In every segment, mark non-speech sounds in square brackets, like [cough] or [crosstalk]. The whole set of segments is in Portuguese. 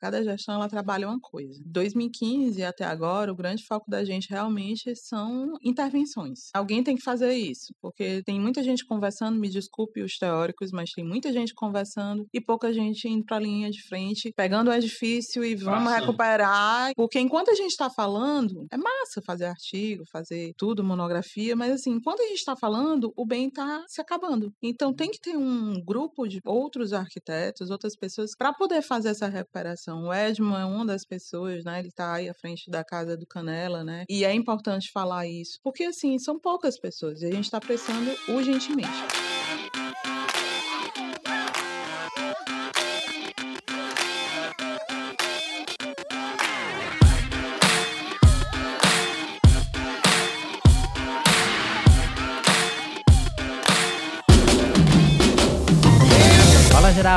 Cada gestão ela trabalha uma coisa. 2015 até agora, o grande foco da gente realmente são intervenções. Alguém tem que fazer isso, porque tem muita gente conversando, me desculpe os teóricos, mas tem muita gente conversando e pouca gente indo para a linha de frente, pegando o edifício e vamos recuperar. Porque enquanto a gente está falando, é massa fazer artigo, fazer tudo, monografia, mas assim, enquanto a gente está falando, o bem está se acabando. Então tem que ter um grupo de outros arquitetos, outras pessoas, para poder fazer essa recuperação. O Edmo é uma das pessoas, né? Ele está aí à frente da casa do Canela, né? E é importante falar isso, porque assim, são poucas pessoas e a gente está precisando urgentemente.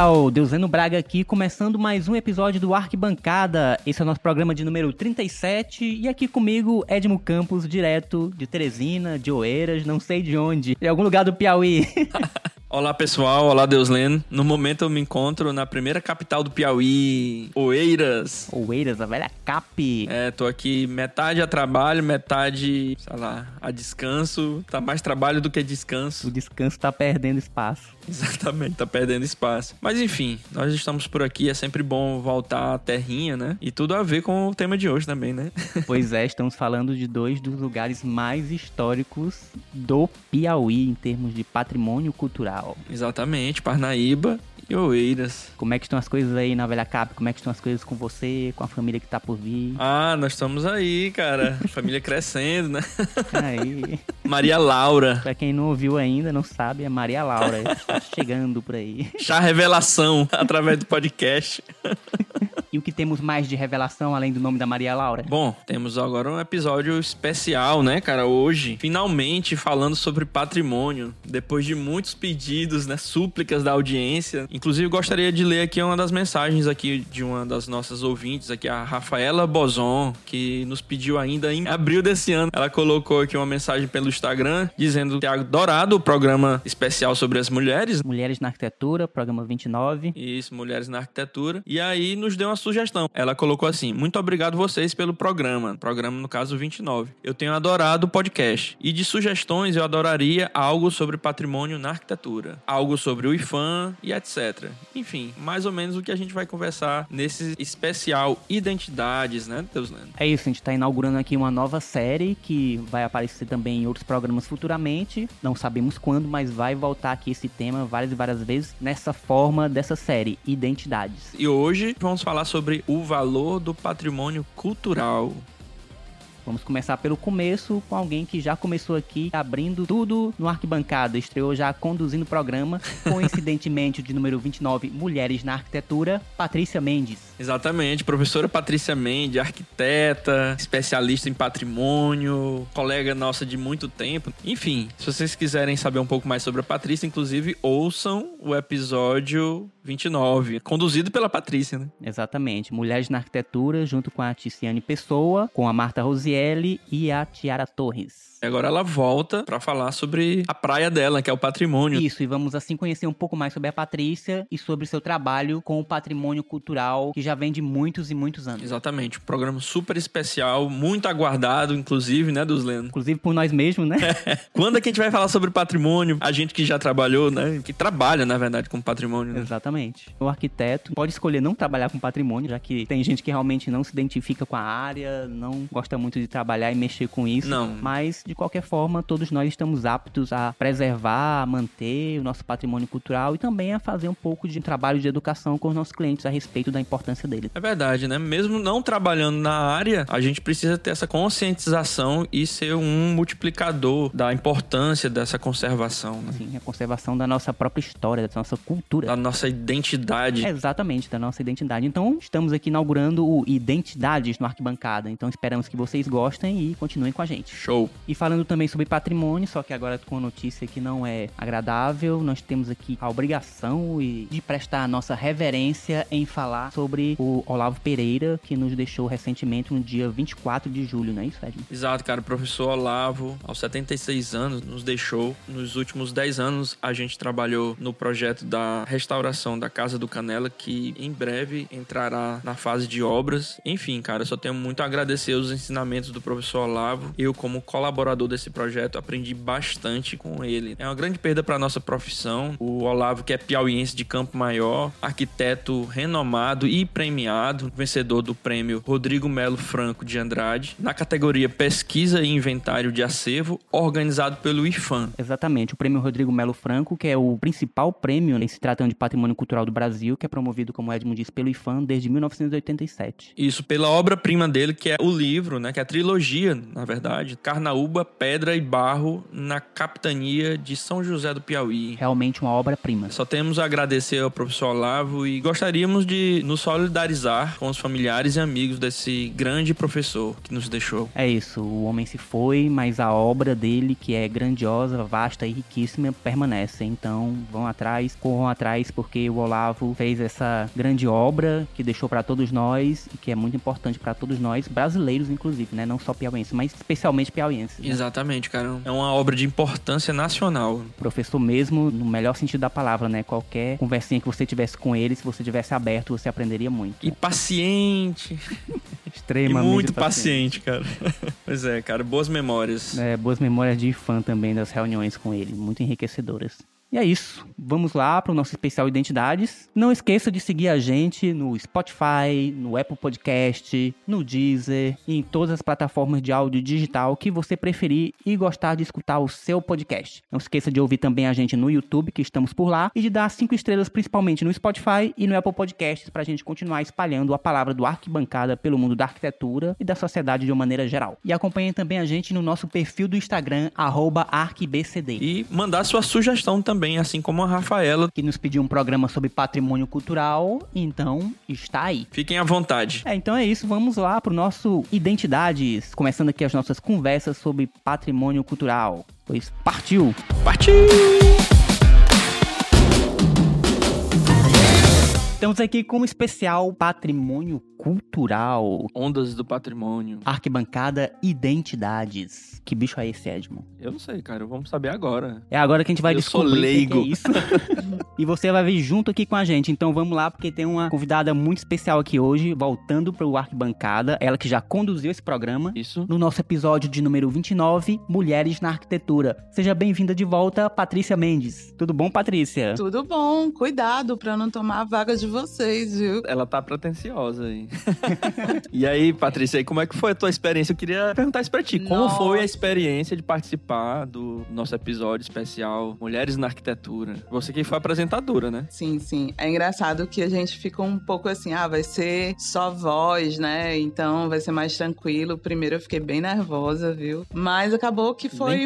Fala geral, Deuseno Braga aqui, começando mais um episódio do Arquibancada. Esse é o nosso programa de número 37 e aqui comigo Edmo Campos, direto de Teresina, de Oeiras, não sei de onde, de algum lugar do Piauí. [laughs] Olá pessoal, olá Deuslen. No momento eu me encontro na primeira capital do Piauí, Oeiras. Oeiras, a velha cap. É, tô aqui metade a trabalho, metade, sei lá, a descanso. Tá mais trabalho do que descanso. O descanso tá perdendo espaço. [laughs] Exatamente, tá perdendo espaço. Mas enfim, nós estamos por aqui, é sempre bom voltar à terrinha, né? E tudo a ver com o tema de hoje também, né? [laughs] Pois é, estamos falando de dois dos lugares mais históricos do Piauí em termos de patrimônio cultural. Exatamente, Parnaíba e Oeiras. Como é que estão as coisas aí na Velha Cap? Como é que estão as coisas com você, com a família que tá por vir? Ah, nós estamos aí, cara. família crescendo, né? Aí. [laughs] Maria Laura. pra quem não ouviu ainda, não sabe, é Maria Laura. Está chegando por aí. Chá revelação [laughs] através do podcast. E o que temos mais de revelação além do nome da Maria Laura? Bom, temos agora um episódio especial, né, cara? Hoje, finalmente falando sobre patrimônio. Depois de muitos pedidos, né, súplicas da audiência. Inclusive, gostaria de ler aqui uma das mensagens aqui de uma das nossas ouvintes aqui, a Rafaela Bozon, que nos pediu ainda em abril desse ano. Ela colocou aqui uma mensagem pelo Instagram dizendo que adorado o programa especial sobre as mulheres. Mulheres na Arquitetura, programa 29. Isso, Mulheres na Arquitetura. E aí nos deu uma sugestão. Ela colocou assim: Muito obrigado vocês pelo programa. Programa, no caso, 29. Eu tenho adorado o podcast. E de sugestões, eu adoraria algo sobre patrimônio na arquitetura, algo sobre o IFAM e etc. Enfim, mais ou menos o que a gente vai conversar nesse especial Identidades, né, Deus Lendo? É isso, a gente está inaugurando aqui uma nova série que vai aparecer também em outros programas futuramente. Não sabemos quando, mas vai voltar aqui esse tema várias e várias vezes nessa forma dessa série, Identidades. E hoje vamos falar sobre o valor do patrimônio cultural. Vamos começar pelo começo com alguém que já começou aqui abrindo tudo no arquibancada, estreou já conduzindo o programa, [laughs] coincidentemente o de número 29, Mulheres na Arquitetura, Patrícia Mendes. Exatamente, professora Patrícia Mendes, arquiteta, especialista em patrimônio, colega nossa de muito tempo. Enfim, se vocês quiserem saber um pouco mais sobre a Patrícia, inclusive ouçam o episódio 29, conduzido pela Patrícia, né? Exatamente, Mulheres na Arquitetura, junto com a Ticiane Pessoa, com a Marta Rosielli e a Tiara Torres. Agora ela volta para falar sobre a praia dela, que é o patrimônio. Isso, e vamos assim conhecer um pouco mais sobre a Patrícia e sobre seu trabalho com o patrimônio cultural que já vem de muitos e muitos anos. Exatamente, um programa super especial, muito aguardado, inclusive, né, dos Lendo? Inclusive por nós mesmos, né? [laughs] Quando é que a gente vai falar sobre patrimônio? A gente que já trabalhou, né? Que trabalha, na verdade, com patrimônio. Né? Exatamente. O arquiteto pode escolher não trabalhar com patrimônio, já que tem gente que realmente não se identifica com a área, não gosta muito de trabalhar e mexer com isso. Não. Mas, de qualquer forma, todos nós estamos aptos a preservar, a manter o nosso patrimônio cultural e também a fazer um pouco de trabalho de educação com os nossos clientes a respeito da importância dele. É verdade, né? Mesmo não trabalhando na área, a gente precisa ter essa conscientização e ser um multiplicador da importância dessa conservação, né? Sim, a conservação da nossa própria história, da nossa cultura. Da nossa identidade. É, exatamente, da nossa identidade. Então, estamos aqui inaugurando o Identidades no Arquibancada. Então, esperamos que vocês gostem e continuem com a gente. Show. E falando também sobre patrimônio, só que agora com a notícia que não é agradável, nós temos aqui a obrigação de prestar a nossa reverência em falar sobre o Olavo Pereira, que nos deixou recentemente no dia 24 de julho, não é isso, Edmund? Exato, cara. O professor Olavo, aos 76 anos, nos deixou. Nos últimos 10 anos, a gente trabalhou no projeto da restauração da Casa do Canela, que em breve entrará na fase de obras. Enfim, cara, só tenho muito a agradecer os ensinamentos do professor Olavo. Eu, como colaborador desse projeto, aprendi bastante com ele. É uma grande perda para nossa profissão. O Olavo, que é piauiense de Campo Maior, arquiteto renomado e premiado, vencedor do prêmio Rodrigo Melo Franco de Andrade, na categoria Pesquisa e Inventário de Acervo, organizado pelo IFAM. Exatamente, o prêmio Rodrigo Melo Franco, que é o principal prêmio em se tratando de patrimônio cultural do Brasil, que é promovido, como o Edmund disse, pelo IFAM desde 1987. Isso, pela obra-prima dele, que é o livro, né, que é a trilogia, na verdade, Carnaúba, Pedra e Barro, na capitania de São José do Piauí. Realmente uma obra-prima. Só temos a agradecer ao professor Olavo e gostaríamos de nos solidarizar com os familiares e amigos desse grande professor que nos deixou. É isso, o homem se foi, mas a obra dele, que é grandiosa, vasta e riquíssima, permanece. Então vão atrás, corram atrás, porque o Olavo fez essa grande obra que deixou para todos nós e que é muito importante para todos nós, brasileiros inclusive, né? Não só piauienses, mas especialmente piauienses. Né? Exatamente, cara. É uma obra de importância nacional. Professor mesmo, no melhor sentido da palavra, né? Qualquer conversinha que você tivesse com ele, se você tivesse aberto, você aprenderia muito. E paciente. [laughs] Extremamente e muito paciente, cara. [laughs] pois é, cara, boas memórias. É, boas memórias de fã também das reuniões com ele, muito enriquecedoras. E é isso. Vamos lá para o nosso especial Identidades. Não esqueça de seguir a gente no Spotify, no Apple Podcast, no Deezer e em todas as plataformas de áudio digital que você preferir e gostar de escutar o seu podcast. Não esqueça de ouvir também a gente no YouTube, que estamos por lá, e de dar cinco estrelas principalmente no Spotify e no Apple Podcasts para a gente continuar espalhando a palavra do arquibancada pelo mundo da arquitetura e da sociedade de uma maneira geral. E acompanhe também a gente no nosso perfil do Instagram, arquibcd. E mandar sua sugestão também também, assim como a Rafaela. Que nos pediu um programa sobre patrimônio cultural, então está aí. Fiquem à vontade. É, então é isso, vamos lá pro nosso Identidades, começando aqui as nossas conversas sobre patrimônio cultural. Pois partiu! Partiu! Estamos aqui com um especial patrimônio cultural. Ondas do patrimônio. Arquibancada Identidades. Que bicho é esse, Edmo? Eu não sei, cara. Vamos saber agora. É agora que a gente vai Eu descobrir sou leigo. o que é isso. [laughs] e você vai vir junto aqui com a gente. Então vamos lá, porque tem uma convidada muito especial aqui hoje, voltando pro Arquibancada. Ela que já conduziu esse programa. Isso. No nosso episódio de número 29, Mulheres na Arquitetura. Seja bem-vinda de volta, Patrícia Mendes. Tudo bom, Patrícia? Tudo bom, cuidado pra não tomar a vaga de vocês, viu? Ela tá pretensiosa aí. [laughs] e aí, Patrícia, aí como é que foi a tua experiência? Eu queria perguntar isso pra ti. Como Nossa. foi a experiência de participar do nosso episódio especial Mulheres na Arquitetura? Você que foi apresentadora, né? Sim, sim. É engraçado que a gente ficou um pouco assim, ah, vai ser só voz, né? Então vai ser mais tranquilo. Primeiro eu fiquei bem nervosa, viu? Mas acabou que foi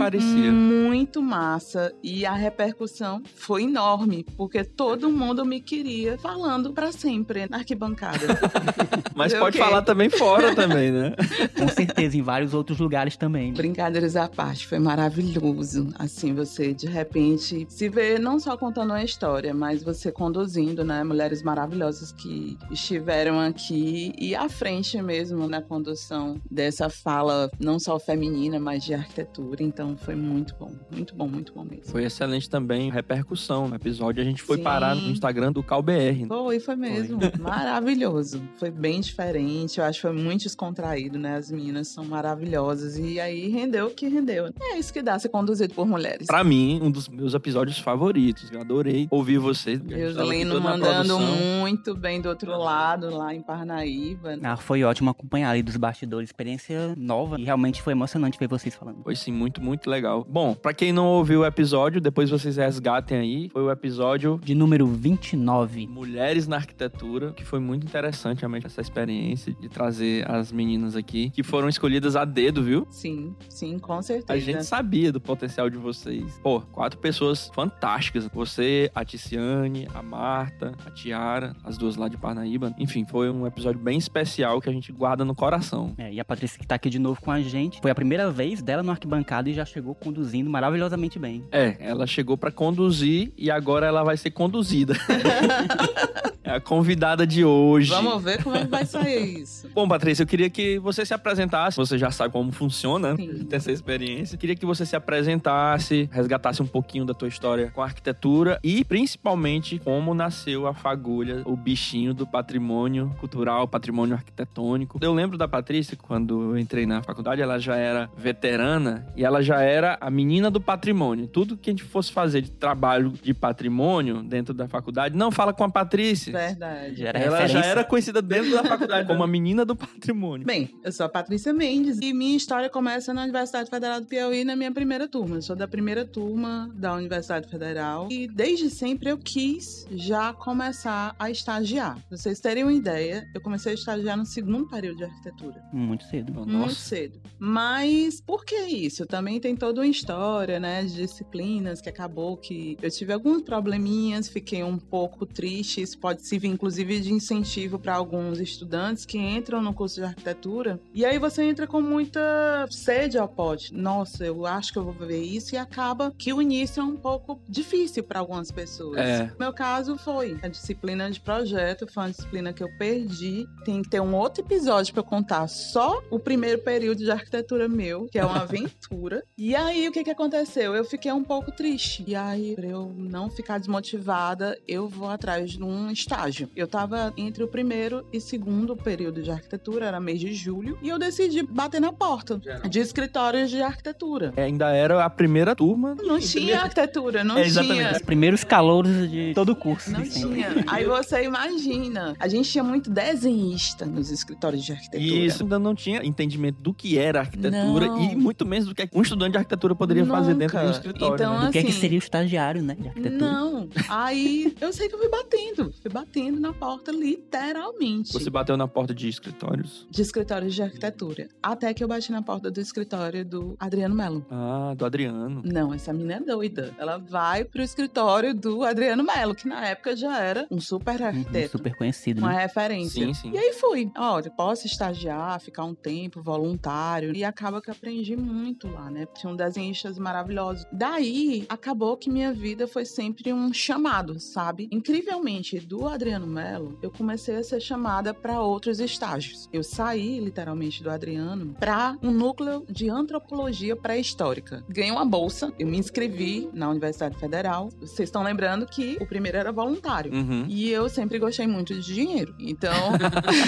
muito massa e a repercussão foi enorme, porque todo mundo me queria falando pra sempre na arquibancada. [laughs] Mas pode ok. falar também fora também, né? [laughs] Com certeza, em vários outros lugares também. Brincadeiras à parte, foi maravilhoso. Assim, você de repente se vê não só contando uma história, mas você conduzindo, né? Mulheres maravilhosas que estiveram aqui e à frente mesmo na condução dessa fala, não só feminina, mas de arquitetura. Então foi muito bom, muito bom, muito bom mesmo. Foi excelente também a repercussão no episódio. A gente foi Sim. parar no Instagram do CalBR. Foi, foi mesmo. Maravilhoso. Foi bem diferente. Eu acho que foi muito descontraído, né? As meninas são maravilhosas. E aí rendeu o que rendeu. É isso que dá ser conduzido por mulheres. Pra mim, um dos meus episódios favoritos. Eu adorei ouvir vocês. toda na mandando muito bem do outro lado, lá em Parnaíba. Ah, foi ótimo acompanhar ali dos bastidores, experiência nova e realmente foi emocionante ver vocês falando. Foi sim, muito, muito legal. Bom, pra quem não ouviu o episódio, depois vocês resgatem aí. Foi o episódio De número 29. Mulheres na Arquitetura, que foi muito interessante realmente essa experiência de trazer as meninas aqui, que foram escolhidas a dedo, viu? Sim, sim, com certeza. A gente sabia do potencial de vocês. Pô, quatro pessoas fantásticas. Você, a Ticiane, a Marta, a Tiara, as duas lá de Parnaíba. Enfim, foi um episódio bem especial que a gente guarda no coração. É, e a Patrícia que tá aqui de novo com a gente. Foi a primeira vez dela no arquibancada e já chegou conduzindo maravilhosamente bem. É, ela chegou pra conduzir e agora ela vai ser conduzida. [laughs] É a convidada de hoje. Vamos ver como é que vai sair isso. Bom, Patrícia, eu queria que você se apresentasse. Você já sabe como funciona, Sim. tem essa experiência. Eu queria que você se apresentasse, resgatasse um pouquinho da tua história com a arquitetura e principalmente como nasceu a fagulha, o bichinho do patrimônio cultural, patrimônio arquitetônico. Eu lembro da Patrícia quando eu entrei na faculdade, ela já era veterana e ela já era a menina do patrimônio. Tudo que a gente fosse fazer de trabalho de patrimônio dentro da faculdade, não fala com a Patrícia. Verdade. Já era Ela já referência. era conhecida dentro da faculdade como a menina do patrimônio. Bem, eu sou a Patrícia Mendes e minha história começa na Universidade Federal do Piauí na minha primeira turma. Eu sou da primeira turma da Universidade Federal e desde sempre eu quis já começar a estagiar. Pra vocês terem uma ideia, eu comecei a estagiar no segundo período de arquitetura. Muito cedo. Muito Nossa. cedo. Mas por que isso? Também tem toda uma história, né, de disciplinas que acabou que eu tive alguns probleminhas, fiquei um pouco triste. Isso pode servir, inclusive, de incentivo para alguns estudantes que entram no curso de arquitetura. E aí você entra com muita sede ao pote. Nossa, eu acho que eu vou ver isso e acaba que o início é um pouco difícil para algumas pessoas. É. Meu caso foi a disciplina de projeto, foi uma disciplina que eu perdi. Tem que ter um outro episódio para contar só o primeiro período de arquitetura meu, que é uma [laughs] aventura. e aí o que que aconteceu? Eu fiquei um pouco triste. E aí, pra eu não ficar desmotivada, eu vou atrás de um estágio. Eu tava entre o primeiro e segundo período de arquitetura, era mês de julho, e eu decidi bater na porta de escritórios de arquitetura. É, Ainda era a primeira turma. Não tinha arquitetura, não É, exatamente. tinha. Os primeiros calouros de todo o curso. Não sempre. tinha. Aí você imagina. A gente tinha muito desenhista nos escritórios de arquitetura. E isso ainda não tinha entendimento do que era arquitetura Não. e muito menos do que um estudante de arquitetura poderia fazer dentro de um Nunca. escritório. Então, né? O que é que assim, seria o estagiário, né? De arquitetura. Não. Aí eu sei que eu fui batendo. Fui batendo na porta, literalmente. Você bateu na porta de escritórios? De escritórios de arquitetura. Até que eu bati na porta do escritório do Adriano Melo. Ah, do Adriano. Não, essa menina é doida. Ela vai pro escritório do Adriano Melo, que na época já era um super Uhum, arquiteto. super conhecido, Uma né? referência. Sim, sim. E aí fui. Olha, posso estagiar, ficar um tempo voluntário. E acaba que eu aprendi muito lá, né? Tinham desenhistas maravilhosos. Daí, acabou que minha vida foi sempre um chamado, sabe? Incrivelmente, do Adriano Melo, eu comecei a ser chamada para outros estágios. Eu saí, literalmente, do Adriano para um núcleo de antropologia pré-histórica. Ganhei uma bolsa, eu me inscrevi na Universidade Federal. Vocês estão lembrando que o primeiro era voluntário. Uhum. E eu sempre gostei muito de dinheiro. Então,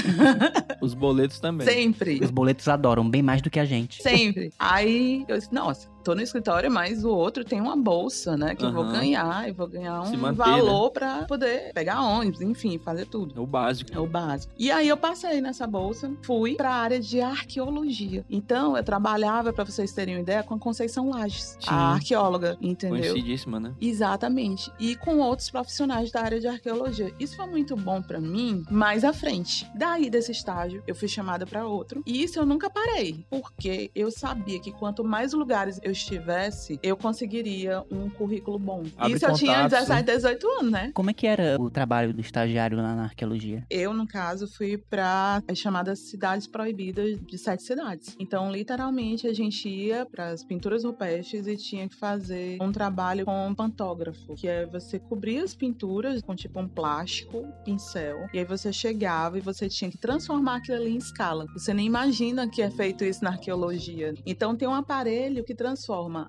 [laughs] Os boletos também. sempre. Os boletos adoram, bem mais do que a gente. Sempre. Aí eu disse, nossa, tô no escritório, mas o outro tem uma bolsa, né? Que eu vou ganhar, eu vou ganhar um manter, valor pra poder pegar ônibus, enfim, fazer tudo. É o básico. É o básico. E aí eu passei nessa bolsa, fui pra área de arqueologia. Então eu trabalhava, pra vocês terem uma ideia, com a Conceição Lages, Sim. a arqueóloga, entendeu? Conhecidíssima, né? Exatamente. E com outros profissionais da área de arqueologia. Isso foi muito bom pra mim mais à frente. Daí desse estágio, eu fui chamada pra outro. E isso eu nunca parei, porque eu sabia que quanto mais lugares eu estivesse, eu conseguiria um currículo bom. Abre isso eu tinha contatos, 17, 18 anos, né? Como é que era o trabalho do estagiário lá na arqueologia? Eu, no caso, fui para as chamadas cidades proibidas de sete cidades. Então, literalmente, a gente ia para as pinturas rupestres e tinha que fazer um trabalho com pantógrafo, que é você cobrir as pinturas com tipo um plástico, pincel, e aí você chegava e você tinha que transformar aquilo ali em escala. Você nem imagina que é feito isso na arqueologia. Então, tem um aparelho que transforma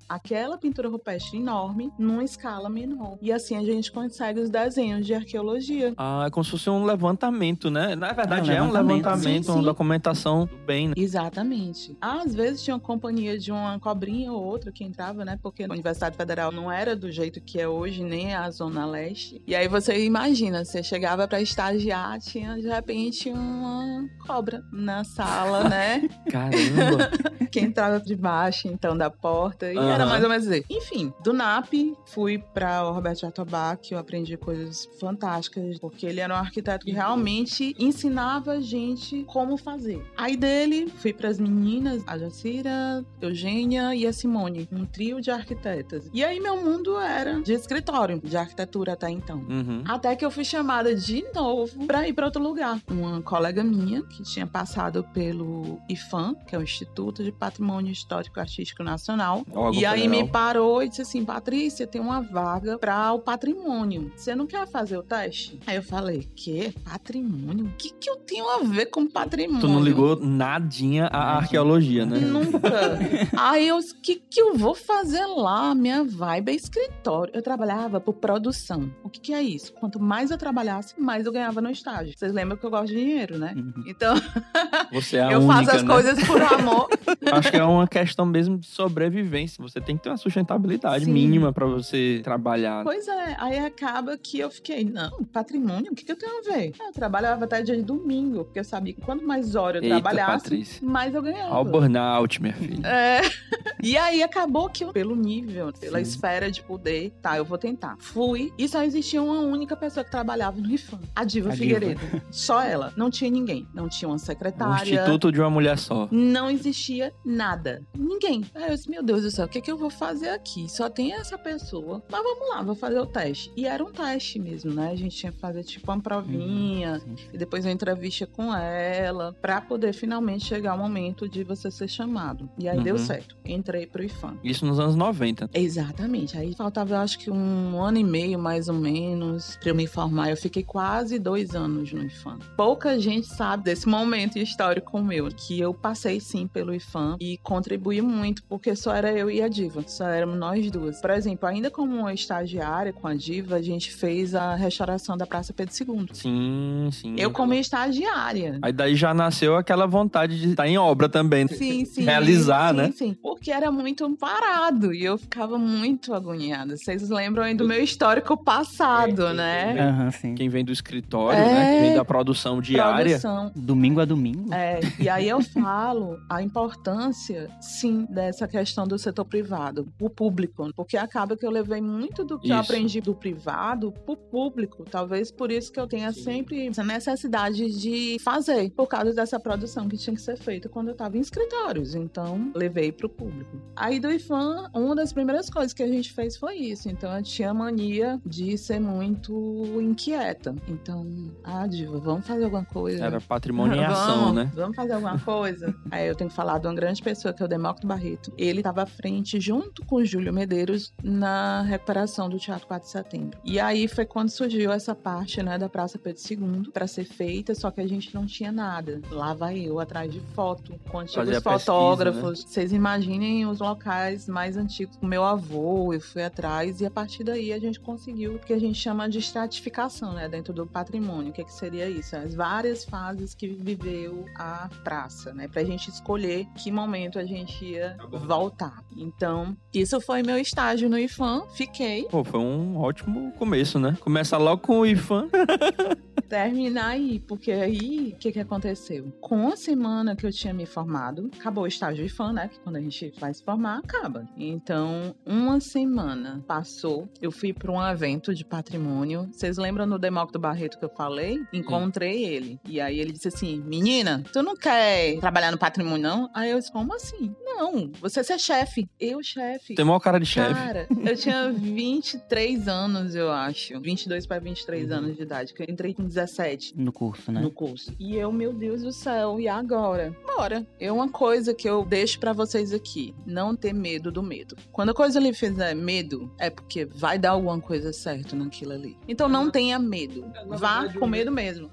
aquela pintura rupestre enorme numa escala menor. E assim a gente consegue os desenhos de arqueologia. Ah, é como se fosse um levantamento, né? Na verdade, É um é um levantamento. Sim, uma sim. documentação do bem, né? Exatamente. Às vezes tinha uma companhia de uma cobrinha ou outra que entrava, né? Porque a Universidade Federal não era do jeito que é hoje, nem a Zona Leste. E aí você imagina, você chegava pra estagiar, tinha de repente uma cobra na sala, né? [laughs] Caramba! que entrava de baixo, então, da porta. E Aham. era mais ou menos assim. Enfim, do NAP, fui para o Roberto Jatobá, que eu aprendi coisas fantásticas, porque ele era um arquiteto que realmente ensinava a gente como fazer. Aí dele, fui para as meninas, a Jacira, Eugênia e a Simone, um trio de arquitetas. E aí meu mundo era de escritório, de arquitetura até então. Uhum. Até que eu fui chamada de novo pra ir pra outro lugar. Uma colega minha, que tinha passado pelo IFAM, que é o Instituto de Patrimônio Histórico Artístico Nacional, Federal. Órgão e aí federal. me parou e disse assim: Patrícia, tem uma vaga para o patrimônio. Você não quer fazer o teste? Aí eu falei: Que? Patrimônio? O que, que eu tenho a ver com patrimônio? Tu não ligou nadinha à arqueologia, né? Nunca. [laughs] Aí eu, o que, que eu vou fazer lá? Minha vibe é escritório. Eu trabalhava por produção. O que, que é isso? Quanto mais eu trabalhasse, mais eu ganhava no estágio. Vocês lembram que eu gosto de dinheiro, né? Uhum. Então, [laughs] Você é a eu única, faço as né? coisas por amor. [laughs] Acho que é uma questão mesmo de sobrevivência. Você tem que ter uma sustentabilidade Sim. mínima pra você trabalhar. Pois é, aí acaba que eu fiquei, não, patrimônio, o que, que eu tenho a ver? Eu trabalhava até dia de domingo, porque eu sabia que quanto mais horas eu Eita, trabalhasse, Patrícia. mais eu ganhava. Ao burnout, minha filha. É. [laughs] E aí acabou que eu, pelo nível, pela Sim. esfera de poder, tá, eu vou tentar. Fui e só existia uma única pessoa que trabalhava no IFAM, a Diva A Diva. Figueiredo. [laughs] Só ela. Não tinha ninguém. Não tinha uma Um secretária. instituto de uma mulher só. Não existia nada. Ninguém. Aí eu disse, meu Deus do céu, o que, que eu vou fazer aqui? Só tem essa pessoa. Mas vamos lá, vou fazer o teste. E era um teste mesmo, né? A gente tinha que fazer tipo uma provinha. Sim. E depois uma entrevista com ela, pra poder finalmente chegar o momento de você ser chamado. E aí deu Uhum. certo. Entrei pro IFAM. Isso nos anos 90. Exatamente. Aí faltava, eu acho que um ano e meio, mais ou menos, pra eu me formar. Eu fiquei quase dois anos no IFAM. Pouca gente sabe desse momento histórico meu, que eu passei sim pelo IFAM e contribuí muito, porque só era eu e a Diva. Só éramos nós duas. Por exemplo, ainda como uma estagiária com a Diva, a gente fez a restauração da Praça Pedro II. Sim, sim. Eu como estagiária. Aí daí já nasceu aquela vontade de estar em obra também. Sim, sim. Realizar, sim, né? Sim, Porque era muito parado e eu ficava muito agoniada. Vocês lembram aí do meu histórico passado, né? Aham, sim. Quem vem do escritório, É. né? Que vem da produção diária. Produção. Domingo a domingo. É, e aí eu falo a importância, sim, dessa questão do setor privado, o público, porque acaba que eu levei muito do que eu Isso. aprendi do privado pro público. Talvez por isso que eu tenha sempre essa necessidade de fazer, por causa dessa produção que tinha que ser feita quando eu estava em escritórios. Então, levei pro público. Aí do IFAM, uma das primeiras coisas que a gente fez foi isso. Então, eu tinha mania de ser muito inquieta. Então, ah, Diva, vamos fazer alguma coisa. Era patrimônio em ação, Vamos, né? Vamos fazer alguma coisa? [laughs] Aí eu tenho que falar de uma grande pessoa, que é o Demócrito Barreto. Ele estava à frente, junto com o Júlio Medeiros, na recuperação do Teatro 4 de Setembro. E aí foi quando surgiu essa parte, né, da Praça Pedro II para ser feita, só que a gente não tinha nada. Lá vai eu, atrás de foto, com antigos Fazia pesquisa, né? fotógrafos. Vocês imaginem os locais mais antigos. O meu avô, eu fui atrás, e a partir daí a gente conseguiu o que a gente chama de estratificação, né, dentro do patrimônio. O que, que seria isso? As várias fases que viveu a praça, né, pra gente escolher que momento a gente ia voltar. Então, isso foi meu estágio no IFAM, fiquei. Pô, foi um ótimo começo, né? Começa logo com o IFAM. [laughs] terminar aí, porque aí o que, que aconteceu? Com a semana que eu tinha me formado, acabou o estágio fã, né? Que quando a gente vai se formar, acaba. Então, uma semana passou, eu fui para um evento de patrimônio. Vocês lembram do Demócrito Barreto que eu falei? Encontrei ele. E aí ele disse assim: Menina, tu não quer trabalhar no patrimônio, não? Aí eu disse: Como assim? Não, você ser chefe. Eu, chefe. Tem maior cara de chefe. Cara, eu tinha 23 anos, eu acho. 22 para 23 anos de idade, que eu entrei com 17 No curso, né? no curso. E eu, meu Deus do céu, e agora? Bora. É uma coisa que eu deixo pra vocês aqui, não ter medo do medo. Quando a coisa lhe fizer medo, é porque vai dar alguma coisa certa naquilo ali. Então não tenha medo. Vá com medo mesmo.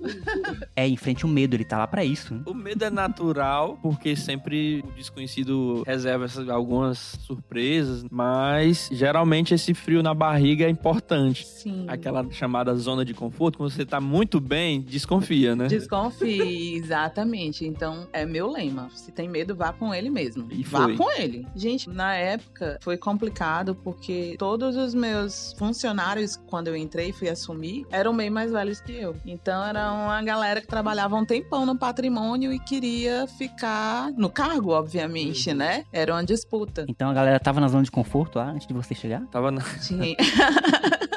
É, enfrente o medo, ele tá lá pra isso. né? O medo é natural, porque sempre o desconhecido reserva essas- algumas surpresas, mas geralmente esse frio na barriga é importante. Sim. Aquela chamada zona de conforto, quando você tá muito bem, desconfia, né? Desconfie, [laughs] exatamente. Então, é meu lema. Se tem medo, vá com ele mesmo. E vá foi. com ele. Gente, na época foi complicado porque todos os meus funcionários, quando eu entrei e fui assumir, eram bem mais velhos que eu. Então, era uma galera que trabalhava um tempão no patrimônio e queria ficar no cargo, obviamente, né? Era uma disputa. Então a galera tava na zona de conforto lá antes de você chegar? Tava na... Tinha. [laughs]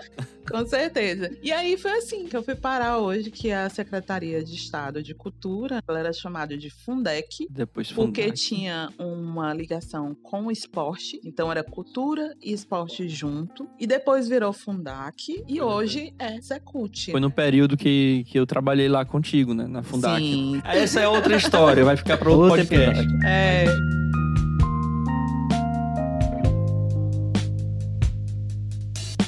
Com certeza. E aí foi assim que eu fui parar hoje, que é a Secretaria de Estado de Cultura, ela era chamada de Fundec, Depois porque Fundac. tinha uma ligação com o esporte, então era cultura e esporte junto, e depois virou Fundac, e hoje é Secult. Foi no período que, que eu trabalhei lá contigo, né? Na Fundac. Sim. Essa é outra história, vai ficar para outro podcast. É,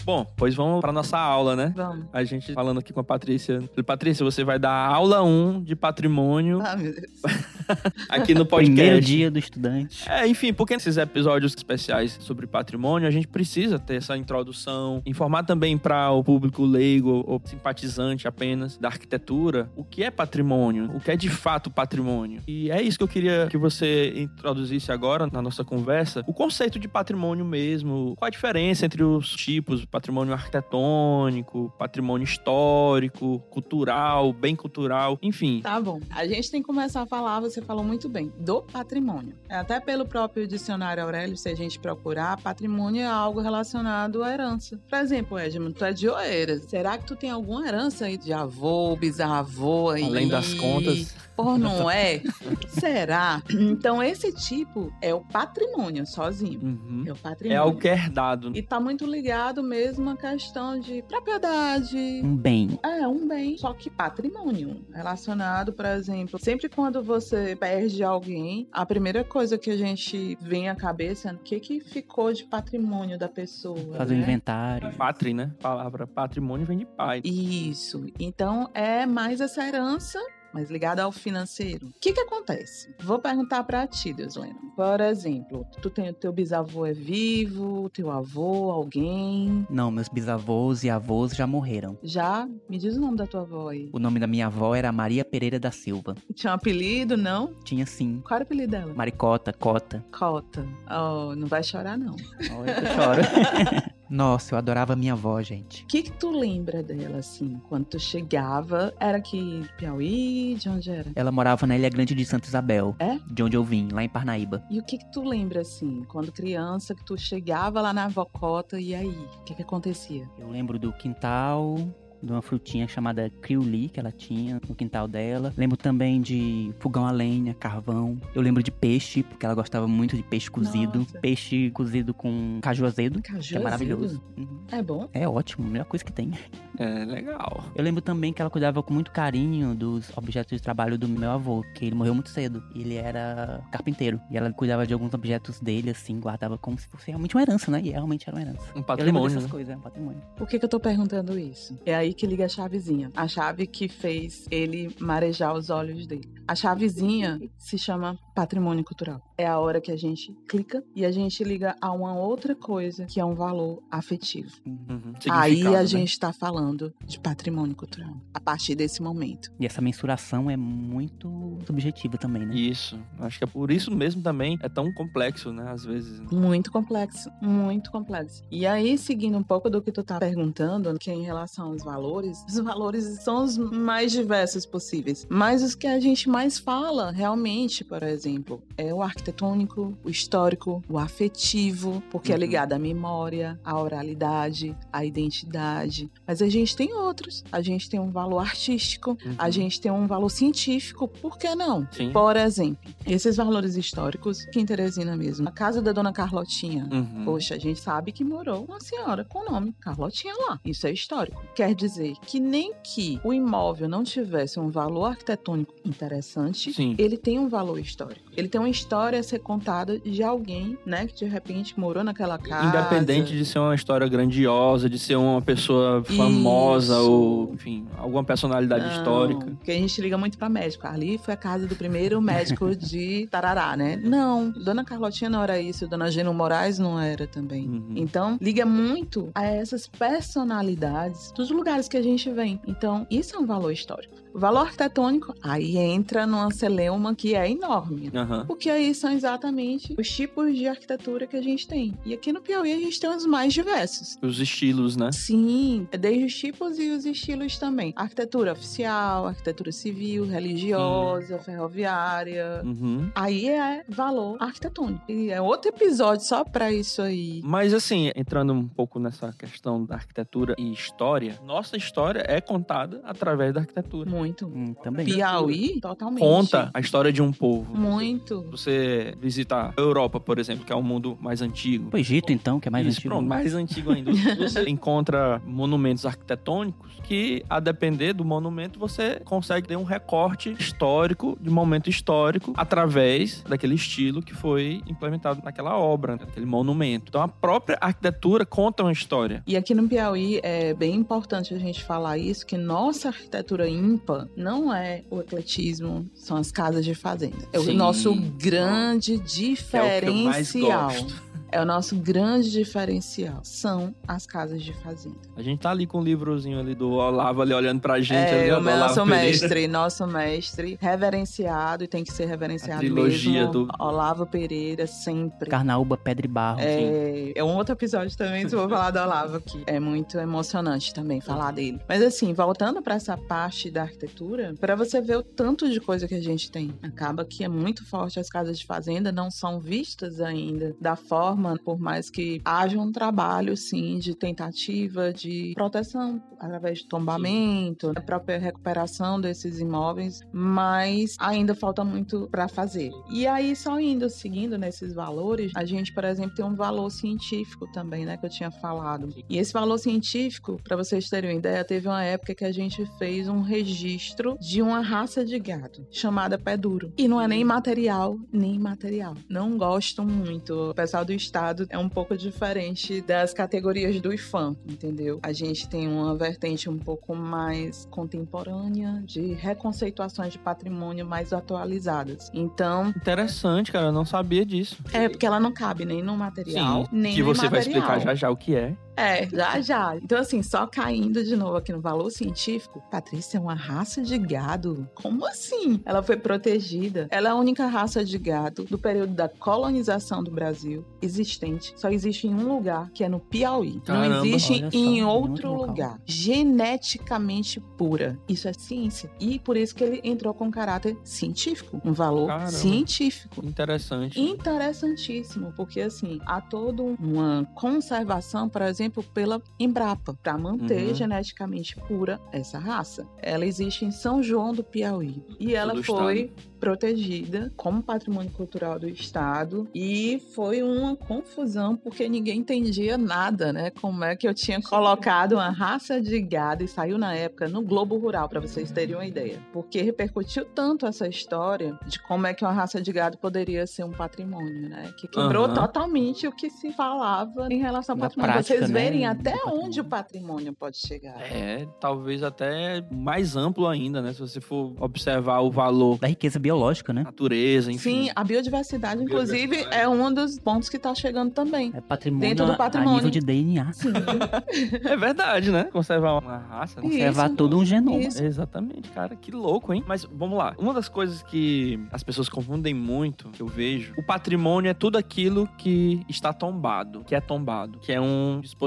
Bom, pois vamos para nossa aula, né? Vamos. A gente falando aqui com a Patrícia. Patrícia, você vai dar aula 1 de patrimônio Ah, meu Deus. [laughs] [laughs] aqui no podcast. Primeiro dia do estudante. É, enfim, porque nesses episódios especiais sobre patrimônio, a gente precisa ter essa introdução, informar também para o público leigo ou simpatizante apenas da arquitetura o que é patrimônio, o que é de fato patrimônio. E é isso que eu queria que você introduzisse agora na nossa conversa, o conceito de patrimônio mesmo, qual a diferença entre os tipos, patrimônio arquitetônico, patrimônio histórico, cultural, bem cultural, enfim. Tá bom. A gente tem que começar a falar, você falou muito bem, do patrimônio. Até pelo próprio dicionário Aurélio, se a gente procurar, patrimônio é algo relacionado à herança. Por exemplo, Edmund, tu é de Oeiras. Será que tu tem alguma herança aí de avô, bisavô aí? Além das contas. Pô, não é? Será? Então, esse tipo é o patrimônio sozinho. Uhum. É o patrimônio. É algo que é herdado. E tá muito ligado mesmo à questão de propriedade, Um bem. é, um bem, só que patrimônio. Relacionado, por exemplo, sempre quando você perde alguém, a primeira coisa que a gente vem à cabeça é o que, que ficou de patrimônio da pessoa. Fazer um né? inventário. Pátria, né? A palavra patrimônio vem de pai. Isso. Então é mais essa herança. Mas ligada ao financeiro. O que que acontece? Vou perguntar pra ti, Deus Lena. Por exemplo, tu tem o teu bisavô é vivo, teu avô, alguém. Não, meus bisavôs e avós já morreram. Já? Me diz o nome da tua avó aí. O nome da minha avó era Maria Pereira da Silva. Tinha um apelido, não? Tinha sim. Qual era o apelido dela? Maricota, Cota. Cota. Oh, não vai chorar, não. Que eu choro. [laughs] Nossa, eu adorava minha avó, gente. O que que tu lembra dela, assim, quando tu chegava? Era aqui de Piauí? De onde era? Ela morava na Ilha Grande de Santa Isabel. É? De onde eu vim, lá em Parnaíba. E o que que tu lembra, assim, quando criança, que tu chegava lá na avó Cota e aí? O que que acontecia? Eu lembro do quintal, de uma frutinha chamada criuli que ela tinha no quintal dela. Lembro também de fogão a lenha, carvão. Eu lembro de peixe, porque ela gostava muito de peixe cozido. Nossa. Peixe cozido com caju azedo, Caju que é maravilhoso. Uhum. É bom? É ótimo, a melhor coisa que tem. É legal. Eu lembro também que ela cuidava com muito carinho dos objetos de trabalho do meu avô, que ele morreu muito cedo. Ele era carpinteiro. E ela cuidava de alguns objetos dele, assim, guardava como se fosse realmente uma herança, né? E realmente era uma herança. Um eu lembro patrimônio. dessas né? coisas, é um patrimônio. Por que que eu tô perguntando isso? É aí que liga a chavezinha. A chave que fez ele marejar os olhos dele. A chavezinha se chama patrimônio cultural. É a hora que a gente clica e a gente liga a uma outra coisa que é um valor afetivo. Uhum. Aí a né? gente tá falando de patrimônio cultural. A partir desse momento. E essa mensuração é muito subjetiva também, né? Isso. Acho que é por isso mesmo também é tão complexo, né? Às vezes. né? Muito complexo, muito complexo. E aí, seguindo um pouco do que tu tá perguntando, que é em relação aos valores, os valores são os mais diversos possíveis. Mas os que a gente mais fala, realmente, por exemplo, é o arquitetônico, o histórico, o afetivo, porque é Uhum. ligado à memória, à oralidade, à identidade. Mas a gente tem outros. A gente tem um valor artístico, a Uhum. gente tem um valor científico, por que não? Sim. Por exemplo, esses valores históricos, aqui em Teresina mesmo, a casa da dona Carlotinha. Uhum. Poxa, a gente sabe que morou uma senhora com o nome Carlotinha lá. Isso é histórico. Quer dizer que nem que o imóvel não tivesse um valor arquitetônico interessante, Sim. ele tem um valor histórico. Ele tem uma história a ser contada de alguém, né, que de repente morou naquela casa. Independente de ser uma história grandiosa, de ser uma pessoa famosa Isso. ou, enfim, alguma personalidade Não, histórica. Porque a gente liga muito pra médico. Ali foi a casa do primeiro médico [laughs] de Tarará, né? Não, Dona Carlotinha não era isso, Dona Geno Moraes não era também. Uhum. Então, liga muito a essas personalidades dos lugares que a gente vem. Então, isso é um valor histórico. Valor arquitetônico, aí entra numa celeuma que é enorme. Aham. Porque aí são exatamente os tipos de arquitetura que a gente tem. E aqui no Piauí a gente tem os mais diversos. Os estilos, né? Sim, é desde os tipos e os estilos também. Arquitetura oficial, arquitetura civil, religiosa, ferroviária. Uhum. Aí é valor arquitetônico. E é outro episódio só pra isso aí. Mas assim, entrando um pouco nessa questão da arquitetura e história, nossa história é contada através da arquitetura. Muito. Hum, também. Piauí, totalmente. Conta a história de um povo. Muito. Você você visita a Europa, por exemplo, que é um mundo mais antigo. O Egito, então, que é mais Isso, antigo. Pronto, mais antigo ainda. [laughs] Você encontra monumentos arquitetônicos que, a depender do monumento, você consegue ter um recorte histórico, de momento histórico, através daquele estilo que foi implementado naquela obra, naquele monumento. Então, a própria arquitetura conta uma história. E aqui no Piauí é bem importante a gente falar isso, que nossa arquitetura ímpar não é o ecletismo, são as casas de fazenda. É o Sim. nosso grande Que é o que eu mais diferencial. gosto. É o nosso grande diferencial. São as casas de fazenda. A gente tá ali com o livrozinho ali do Olavo ali olhando pra gente. ali, é ó, o do Olavo nosso Pereira. mestre, nosso mestre, reverenciado e tem que ser reverenciado A trilogia mesmo. do- Olavo Pereira, sempre. Carnaúba, Pedra e Barro. É, é um outro episódio também, se eu vou falar do Olavo aqui. É muito emocionante também falar dele. Mas assim, voltando para essa parte da arquitetura, para você ver o tanto de coisa que a gente tem. Acaba que é muito forte as casas de fazenda não são vistas ainda da forma, por mais que haja um trabalho sim de tentativa de proteção através de tombamento, a própria recuperação desses imóveis, mas ainda falta muito para fazer. E aí só indo seguindo nesses valores, a gente, por exemplo, tem um valor científico também, né, que eu tinha falado. E esse valor científico, para vocês terem uma ideia, teve uma época que a gente fez um registro de uma raça de gado chamada pé duro. E não é nem material, nem material. Não gosto muito. O pessoal do estado é um pouco diferente das categorias do IFAM, entendeu? A gente tem uma vertente um pouco mais contemporânea de reconceituações de patrimônio mais atualizadas. Então, Interessante, cara. Eu não sabia disso. é porque ela não cabe nem no material, nem que você vai imaterial. explicar já já o que é. É, já já. Então, assim, só caindo de novo aqui no valor científico, Patrícia é uma raça de gado. Como assim? Ela foi protegida. Ela é a única raça de gado do período da colonização do Brasil existente. Só existe em um lugar, que é no Piauí. Caramba, Não existe só, em em outro outro local. lugar. Geneticamente pura. Isso é ciência. E por isso que ele entrou com caráter científico. Um valor Caramba. científico Interessante. interessantíssimo, porque assim, há toda uma conservação, por exemplo, pela Embrapa, para manter Uhum. geneticamente pura essa raça. Ela existe em São João do Piauí e ela do foi protegida como patrimônio cultural do estado e foi uma confusão porque ninguém entendia nada, né? Como é que eu tinha colocado uma raça de gado e saiu na época no Globo Rural, para vocês terem uma ideia. Porque repercutiu tanto essa história de como é que uma raça de gado poderia ser um patrimônio, né? Que quebrou Aham. totalmente o que se falava em relação ao Na patrimônio. prática, vocês né, verem do até patrimônio. onde o patrimônio pode chegar. É, talvez até mais amplo ainda, né? Se você for observar o valor Da riqueza biológica, né? natureza, enfim. Sim, a biodiversidade, inclusive, Biodiversidade. é um dos pontos que está chegando também. É patrimônio, Dentro do a- a patrimônio. nível de DNA. Sim. [laughs] É verdade, né? Conservar uma raça. né? Conservar Isso. todo um genoma. Isso. Exatamente, cara. Que louco, hein? Mas vamos lá. Uma das coisas que as pessoas confundem muito, que eu vejo, o patrimônio é tudo aquilo que está tombado, que é tombado, que é um dispositivo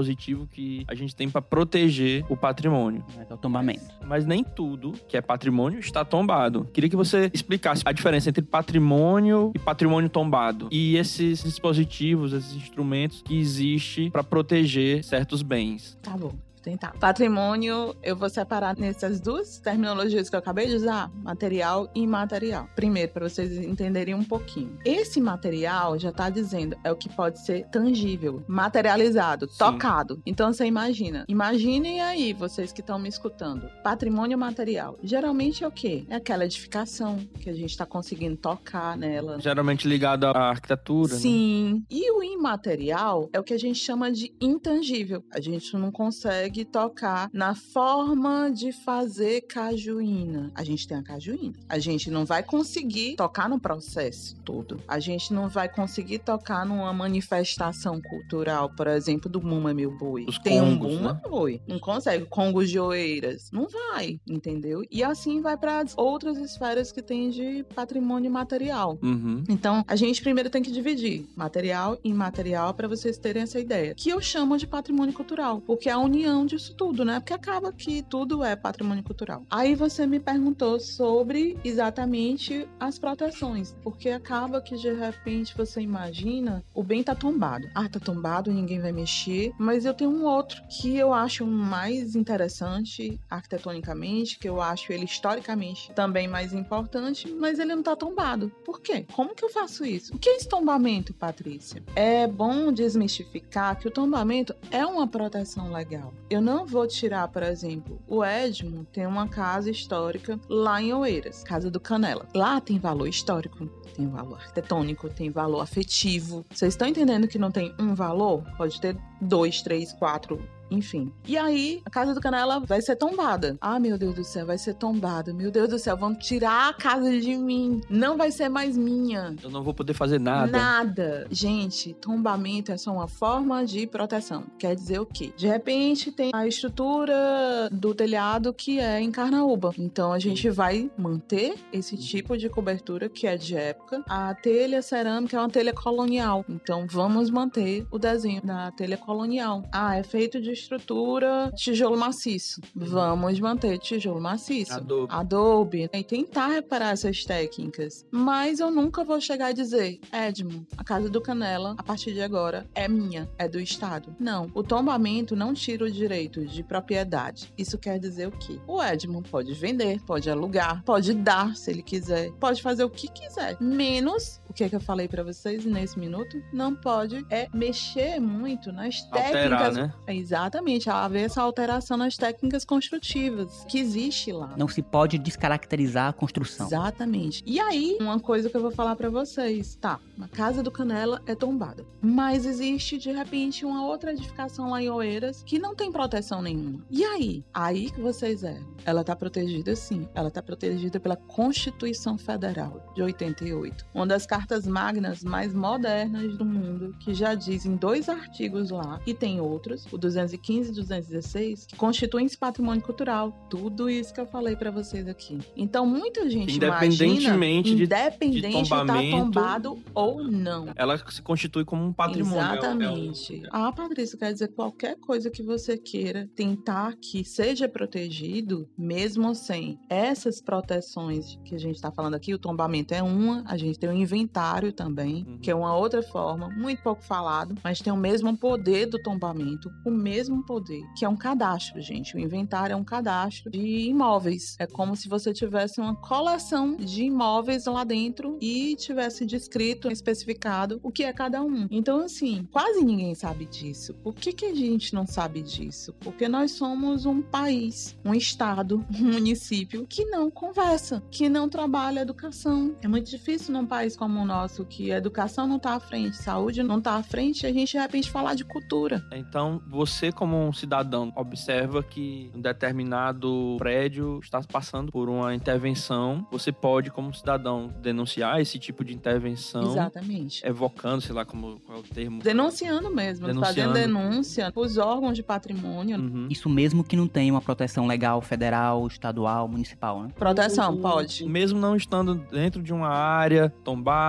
que a gente tem para proteger o patrimônio. É o tombamento. Mas nem tudo que é patrimônio está tombado. Queria que você explicasse a diferença entre patrimônio e patrimônio tombado. E esses dispositivos, esses instrumentos que existem para proteger certos bens. Tá bom. Tentar. Patrimônio, eu vou separar nessas duas terminologias que eu acabei de usar, material e imaterial. Primeiro, para vocês entenderem um pouquinho. Esse material já tá dizendo é o que pode ser tangível, materializado, Sim. tocado. Então você imagina. Imaginem aí, vocês que estão me escutando. Patrimônio material. Geralmente é o quê? É aquela edificação que a gente tá conseguindo tocar nela. Geralmente ligado à arquitetura. né? Sim. E o imaterial é o que a gente chama de intangível. A gente não consegue tocar na forma de fazer cajuína. A gente tem a cajuína. A gente não vai conseguir tocar no processo todo. A gente não vai conseguir tocar numa manifestação cultural, por exemplo, do Muma Meu Boi. Os tem um Muma né? Boi. Não consegue. Congos de oeiras. Não vai, entendeu? E assim vai para as outras esferas que tem de patrimônio material. Uhum. Então, a gente primeiro tem que dividir material e imaterial para vocês terem essa ideia. Que eu chamo de patrimônio cultural, porque é a união disso tudo, né? Porque acaba que tudo é patrimônio cultural. Aí você me perguntou sobre exatamente as proteções, porque acaba que de repente você imagina o bem tá tombado. Ah, tá tombado, ninguém vai mexer, mas eu tenho um outro que eu acho mais interessante arquitetonicamente, que eu acho ele historicamente também mais importante, mas ele não tá tombado. Por quê? Como que eu faço isso? O que é esse tombamento, Patrícia? É bom desmistificar que o tombamento é uma proteção legal. Eu não vou tirar, por exemplo, o Edmo tem uma casa histórica lá em Oeiras, Casa do Canela. Lá tem valor histórico, tem valor arquitetônico, tem valor afetivo. Vocês estão entendendo que não tem um valor? Pode ter dois, três, quatro enfim. E aí, a casa do Canela vai ser tombada. Ah, meu Deus do céu, vai ser tombada. Meu Deus do céu, vão tirar a casa de mim. Não vai ser mais minha. Eu não vou poder fazer nada. Nada. Gente, tombamento é só uma forma de proteção. Quer dizer o quê? De repente tem a estrutura do telhado que é em carnaúba. Então a gente vai manter esse tipo de cobertura que é de época. A telha cerâmica é uma telha colonial. Então vamos manter o desenho da telha colonial. Ah, é feito de estrutura tijolo maciço. Vamos manter tijolo maciço. Adobe. Adobe. E tentar reparar essas técnicas. Mas eu nunca vou chegar e dizer, Edmo, a casa do Canela, a partir de agora, é minha, é do Estado. Não. O tombamento não tira o direito de propriedade. Isso quer dizer o quê? O Edmo pode vender, pode alugar, pode dar se ele quiser, pode fazer o que quiser. Menos que, é que eu falei para vocês nesse minuto, não pode é mexer muito nas Alterar, técnicas. né? Exatamente, haver essa alteração nas técnicas construtivas que existe lá. Não se pode descaracterizar a construção. Exatamente. E aí, uma coisa que eu vou falar para vocês, tá? A casa do Canela é tombada, mas existe de repente uma outra edificação lá em Oeiras que não tem proteção nenhuma. E aí? Aí que vocês erram. Ela tá protegida sim, ela tá protegida pela Constituição Federal de 88, uma das cartas magnas mais modernas do mundo, que já diz em dois artigos lá e tem outros, o 215 e 216, que constituem esse patrimônio cultural. Tudo isso que eu falei para vocês aqui. Então, muita gente Independentemente imagina, de- independente de de tá tombamento, tombado ou não. Ela se constitui como um patrimônio. Exatamente. Ah, Patrícia, quer dizer, qualquer coisa que você queira tentar que seja protegido, mesmo sem essas proteções que a gente está falando aqui, o tombamento é uma, a gente tem o inventário também, Uhum. que é uma outra forma, muito pouco falado, mas tem o mesmo poder do tombamento, o mesmo poder, que é um cadastro, gente. O inventário é um cadastro de imóveis. É como se você tivesse uma coleção de imóveis lá dentro e tivesse descrito, especificado o que é cada um. Então, assim, quase ninguém sabe disso. Por que, que a gente não sabe disso? Porque nós somos um país, um estado, [laughs] um município que não conversa, que não trabalha educação. É muito difícil num país como o nosso, que a educação não tá à frente, saúde não tá à frente, a gente de repente falar de cultura. Então, você como um cidadão observa que um determinado prédio está passando por uma intervenção, você pode como cidadão denunciar esse tipo de intervenção, Exatamente. evocando, sei lá como qual é o termo. Denunciando mesmo, Denunciando. fazendo denúncia os órgãos de patrimônio. Uhum. Isso mesmo que não tenha uma proteção legal federal, estadual, municipal, né? Proteção, pode. Mesmo não estando dentro de uma área tombada,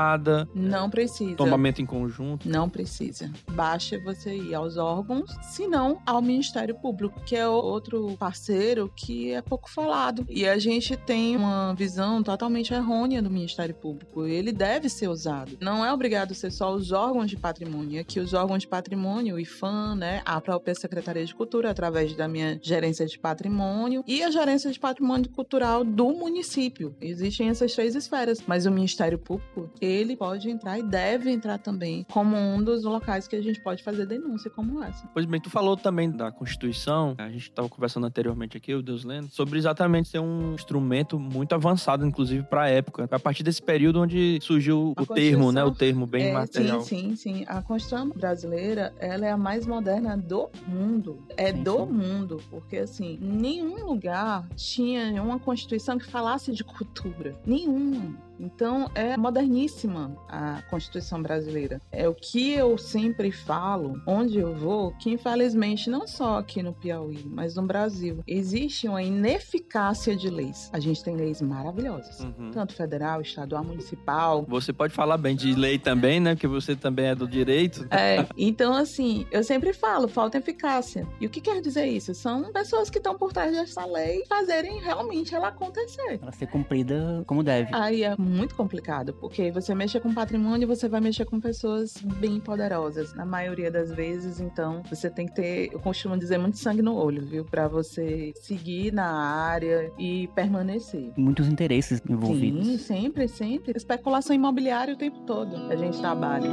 Não precisa. tombamento em conjunto. Não precisa. Basta você ir aos órgãos, se não ao Ministério Público, que é outro parceiro que é pouco falado. E a gente tem uma visão totalmente errônea do Ministério Público. Ele deve ser usado. Não é obrigado a ser só os órgãos de patrimônio. Aqui os órgãos de patrimônio, o IFAM, né, a própria Secretaria de Cultura, através da minha gerência de patrimônio, e a gerência de patrimônio cultural do município. Existem essas três esferas, mas o Ministério Público, ele pode entrar e deve entrar também como um dos locais que a gente pode fazer denúncia como essa. Pois bem, tu falou também da Constituição, a gente estava conversando anteriormente aqui, o Deus Lendo, sobre exatamente ser um instrumento muito avançado, inclusive, para a época. A partir desse período onde surgiu A o termo, né? O termo bem É, material. Sim, sim, sim. A Constituição brasileira, ela é a mais moderna do mundo. É Sim, do sim. mundo. Porque, assim, nenhum lugar tinha uma Constituição que falasse de cultura. Nenhuma. Então é moderníssima a Constituição brasileira. É o que eu sempre falo, onde eu vou, que infelizmente não só aqui no Piauí, mas no Brasil, existe uma ineficácia de leis. A gente tem leis maravilhosas, Uhum. tanto federal, estadual, municipal. Você pode falar bem de lei também, né? Porque você também é do direito. É, então assim, eu sempre falo, falta eficácia. E o que quer dizer isso? São pessoas que estão por trás dessa lei fazerem realmente ela acontecer. Ela ser cumprida como deve. Aí é muito complicado, porque você mexe com patrimônio, você vai mexer com pessoas bem poderosas. Na maioria das vezes, então, você tem que ter, eu costumo dizer, muito sangue no olho, viu? Pra você seguir na área e permanecer. Muitos interesses envolvidos. Sim, sempre, sempre. Especulação imobiliária o tempo todo. A gente trabalha.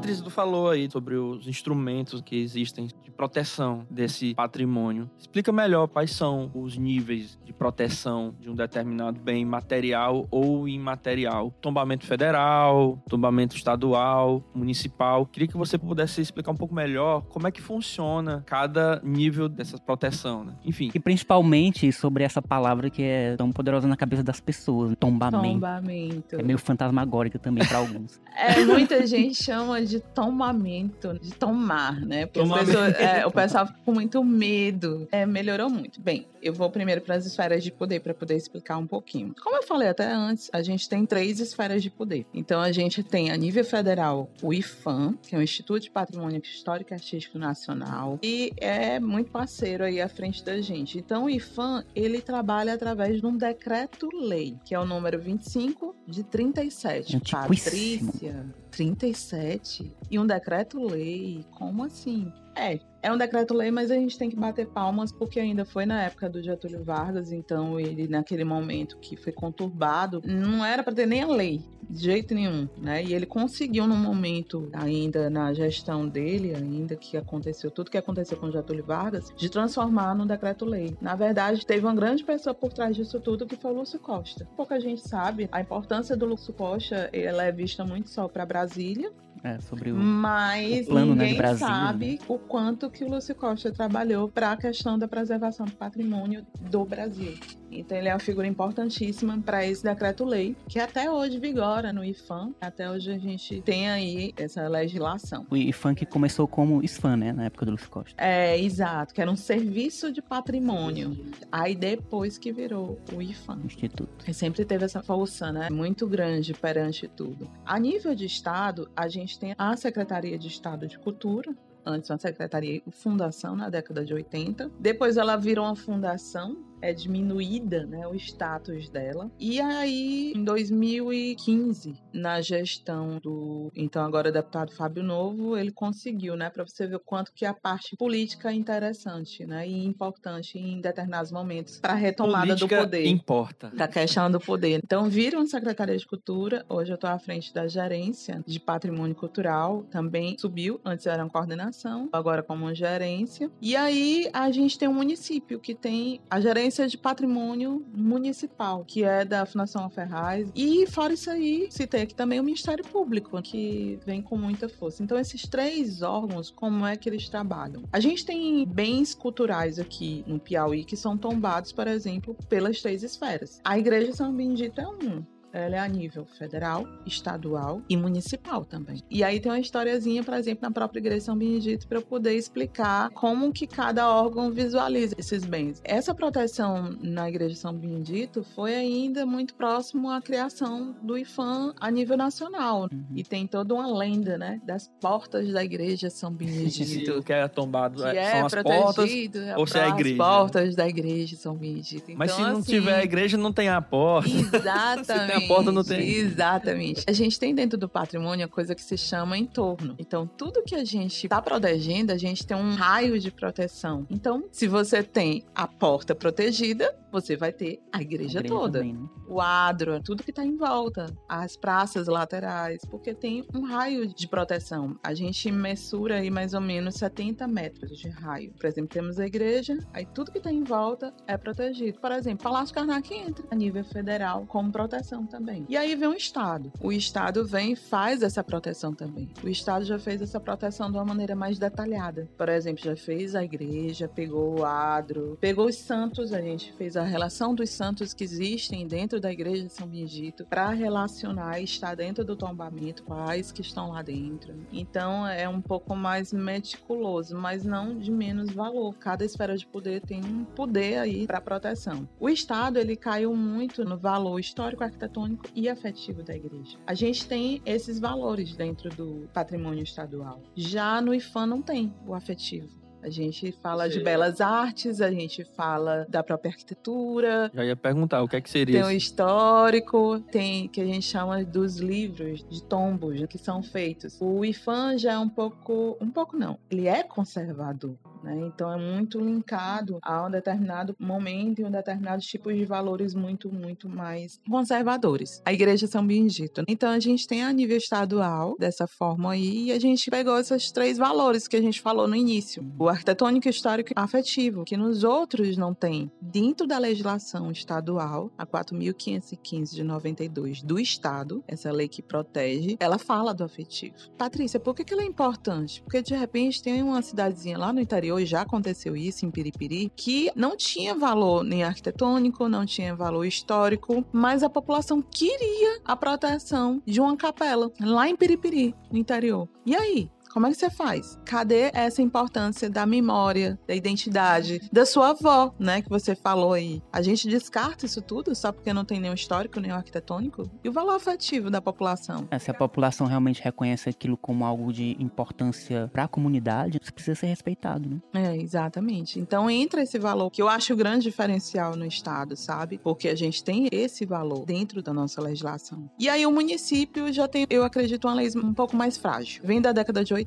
Patrícia, tu falou aí sobre os instrumentos que existem de proteção desse patrimônio. Explica melhor quais são os níveis de proteção de um determinado bem material ou imaterial. Tombamento federal, tombamento estadual, municipal. Queria que você pudesse explicar um pouco melhor como é que funciona cada nível dessa proteção, né? Enfim, E principalmente sobre essa palavra que é tão poderosa na cabeça das pessoas, tombamento. Tombamento. É meio fantasmagórica também pra alguns. É, muita gente chama de tomamento, de tomar, né? Porque pessoas- é, o pessoal fica com muito medo. É, melhorou muito. Bem, eu vou primeiro para as esferas de poder para poder explicar um pouquinho. Como eu falei até antes, a gente tem três esferas de poder. Então a gente tem a nível federal o IFAM, que é o Instituto de Patrimônio Histórico e Artístico Nacional, e é muito parceiro aí à frente da gente. Então o IFAM, ele trabalha através de um decreto-lei, que é o número 25 de 37. Antiquíssimo. Patrícia, 37 e um decreto-lei, como assim? É, é um decreto-lei, mas a gente tem que bater palmas porque ainda foi na época do Getúlio Vargas, então ele naquele momento que foi conturbado, não era para ter nem a lei, de jeito nenhum, né? E ele conseguiu no momento ainda na gestão dele, ainda que aconteceu tudo que aconteceu com Getúlio Vargas, de transformar num decreto-lei. Na verdade, teve uma grande pessoa por trás disso tudo que foi o Lúcio Costa. Pouca gente sabe a importância do Lúcio Costa, ela é vista muito só para Brasília, É, sobre o. mas o plano, né, ninguém Brasília, sabe o quanto que o Lúcio Costa trabalhou para a questão da preservação do patrimônio do Brasil. Então ele é uma figura importantíssima para esse decreto-lei, que até hoje vigora no IFAM. Até hoje a gente tem aí essa legislação. O IFAM começou como SFAM, né? Na época do Lúcio Costa. É, exato, que era um serviço de patrimônio. Aí depois que virou o IFAM. Instituto. E sempre teve essa força, né? Muito grande perante tudo. A nível de Estado, a gente tem a Secretaria de Estado de Cultura. Antes, uma secretaria fundação na década de 80. Depois, ela virou uma fundação, é diminuída, né, o status dela. E aí, em 2015, na gestão do então agora deputado Fábio Novo, ele conseguiu, né, para você ver o quanto que a parte política é interessante, né, e importante em determinados momentos para a retomada política do poder importa. da questão do poder. Então, viram Secretaria de Cultura. Hoje eu estou à frente da gerência de patrimônio cultural. Também subiu. Antes era uma coordenação, agora como uma gerência. E aí a gente tem um município que tem a gerência de patrimônio municipal, que é da Fundação Ferraz. E fora isso aí, citei aqui também o Ministério Público, que vem com muita força. Então, esses três órgãos, como é que eles trabalham? A gente tem bens culturais aqui no Piauí que são tombados, por exemplo, pelas três esferas. A Igreja São Benedito é um. Ela é a nível federal, estadual e municipal também. E aí tem uma historiazinha, por exemplo, na própria Igreja São Benedito, para eu poder explicar como que cada órgão visualiza esses bens. Essa proteção na Igreja São Benedito foi ainda muito próximo à criação do IFAM a nível nacional. Uhum. E tem toda uma lenda, né, das portas da Igreja São Se Benedito. [laughs] que é tombado Que é- é são as portas. protegido ou se é a as igreja, né? portas da igreja São Benedito. Mas Então, se não assim, tiver a igreja, não tem a porta. [laughs] [laughs] Exatamente. A porta, não tem. Exatamente. A gente tem dentro do patrimônio a coisa que se chama entorno. Então, tudo que a gente está protegendo, a gente tem um raio de proteção. Então, se você tem a porta protegida, você vai ter a igreja, A igreja toda. também, né? O adro, tudo que está em volta, as praças laterais, porque tem um raio de proteção. A gente mensura aí mais ou menos 70 metros de raio. Por exemplo, temos a igreja, aí tudo que está em volta é protegido. Por exemplo, Palácio Karnak entra a nível federal como proteção, também. E aí vem o Estado. O Estado vem e faz essa proteção também. O Estado já fez essa proteção de uma maneira mais detalhada. Por exemplo, já fez a igreja, pegou o adro, pegou os santos, a gente fez a relação dos santos que existem dentro da igreja de São Benedito para relacionar estar dentro do tombamento, quais que estão lá dentro. Então é um pouco mais meticuloso, mas não de menos valor. Cada esfera de poder tem um poder aí para proteção. O Estado ele caiu muito no valor histórico, arquitetônico e afetivo da igreja. A gente tem esses valores dentro do patrimônio estadual. Já no IFAM não tem o afetivo. A gente fala Sim. de belas artes, a gente fala da própria arquitetura. Já ia perguntar o que é que seria. Tem o histórico, tem que a gente chama dos livros de tombos que são feitos. O IFAM já é um pouco, um pouco não, ele é conservador. Né? Então é muito linkado a um determinado momento e um determinado tipo de valores muito, muito mais conservadores. A Igreja São Benedito. Então a gente tem a nível estadual dessa forma aí e a gente pegou esses três valores que a gente falou no início: o arquitetônico, histórico e afetivo, que nos outros não tem. Dentro da legislação estadual, a 4.515 de 92 do Estado, essa lei que protege, ela fala do afetivo. Patrícia, por que, que ela é importante? Porque de repente tem uma cidadezinha lá no interior já aconteceu isso em Piripiri, que não tinha valor nem arquitetônico, não tinha valor histórico, mas a população queria a proteção de uma capela lá em Piripiri, no interior. E aí? Como é que você faz? Cadê essa importância da memória, da identidade, da sua avó, né? Que você falou aí. A gente descarta isso tudo só porque não tem nenhum histórico, nenhum arquitetônico? E o valor afetivo da população? É, se a população realmente reconhece aquilo como algo de importância para a comunidade, isso precisa ser respeitado, né? É, exatamente. Então entra esse valor que eu acho o grande diferencial no Estado, sabe? Porque a gente tem esse valor dentro da nossa legislação. E aí o município já tem, eu acredito, uma lei um pouco mais frágil. Vem da década de 80,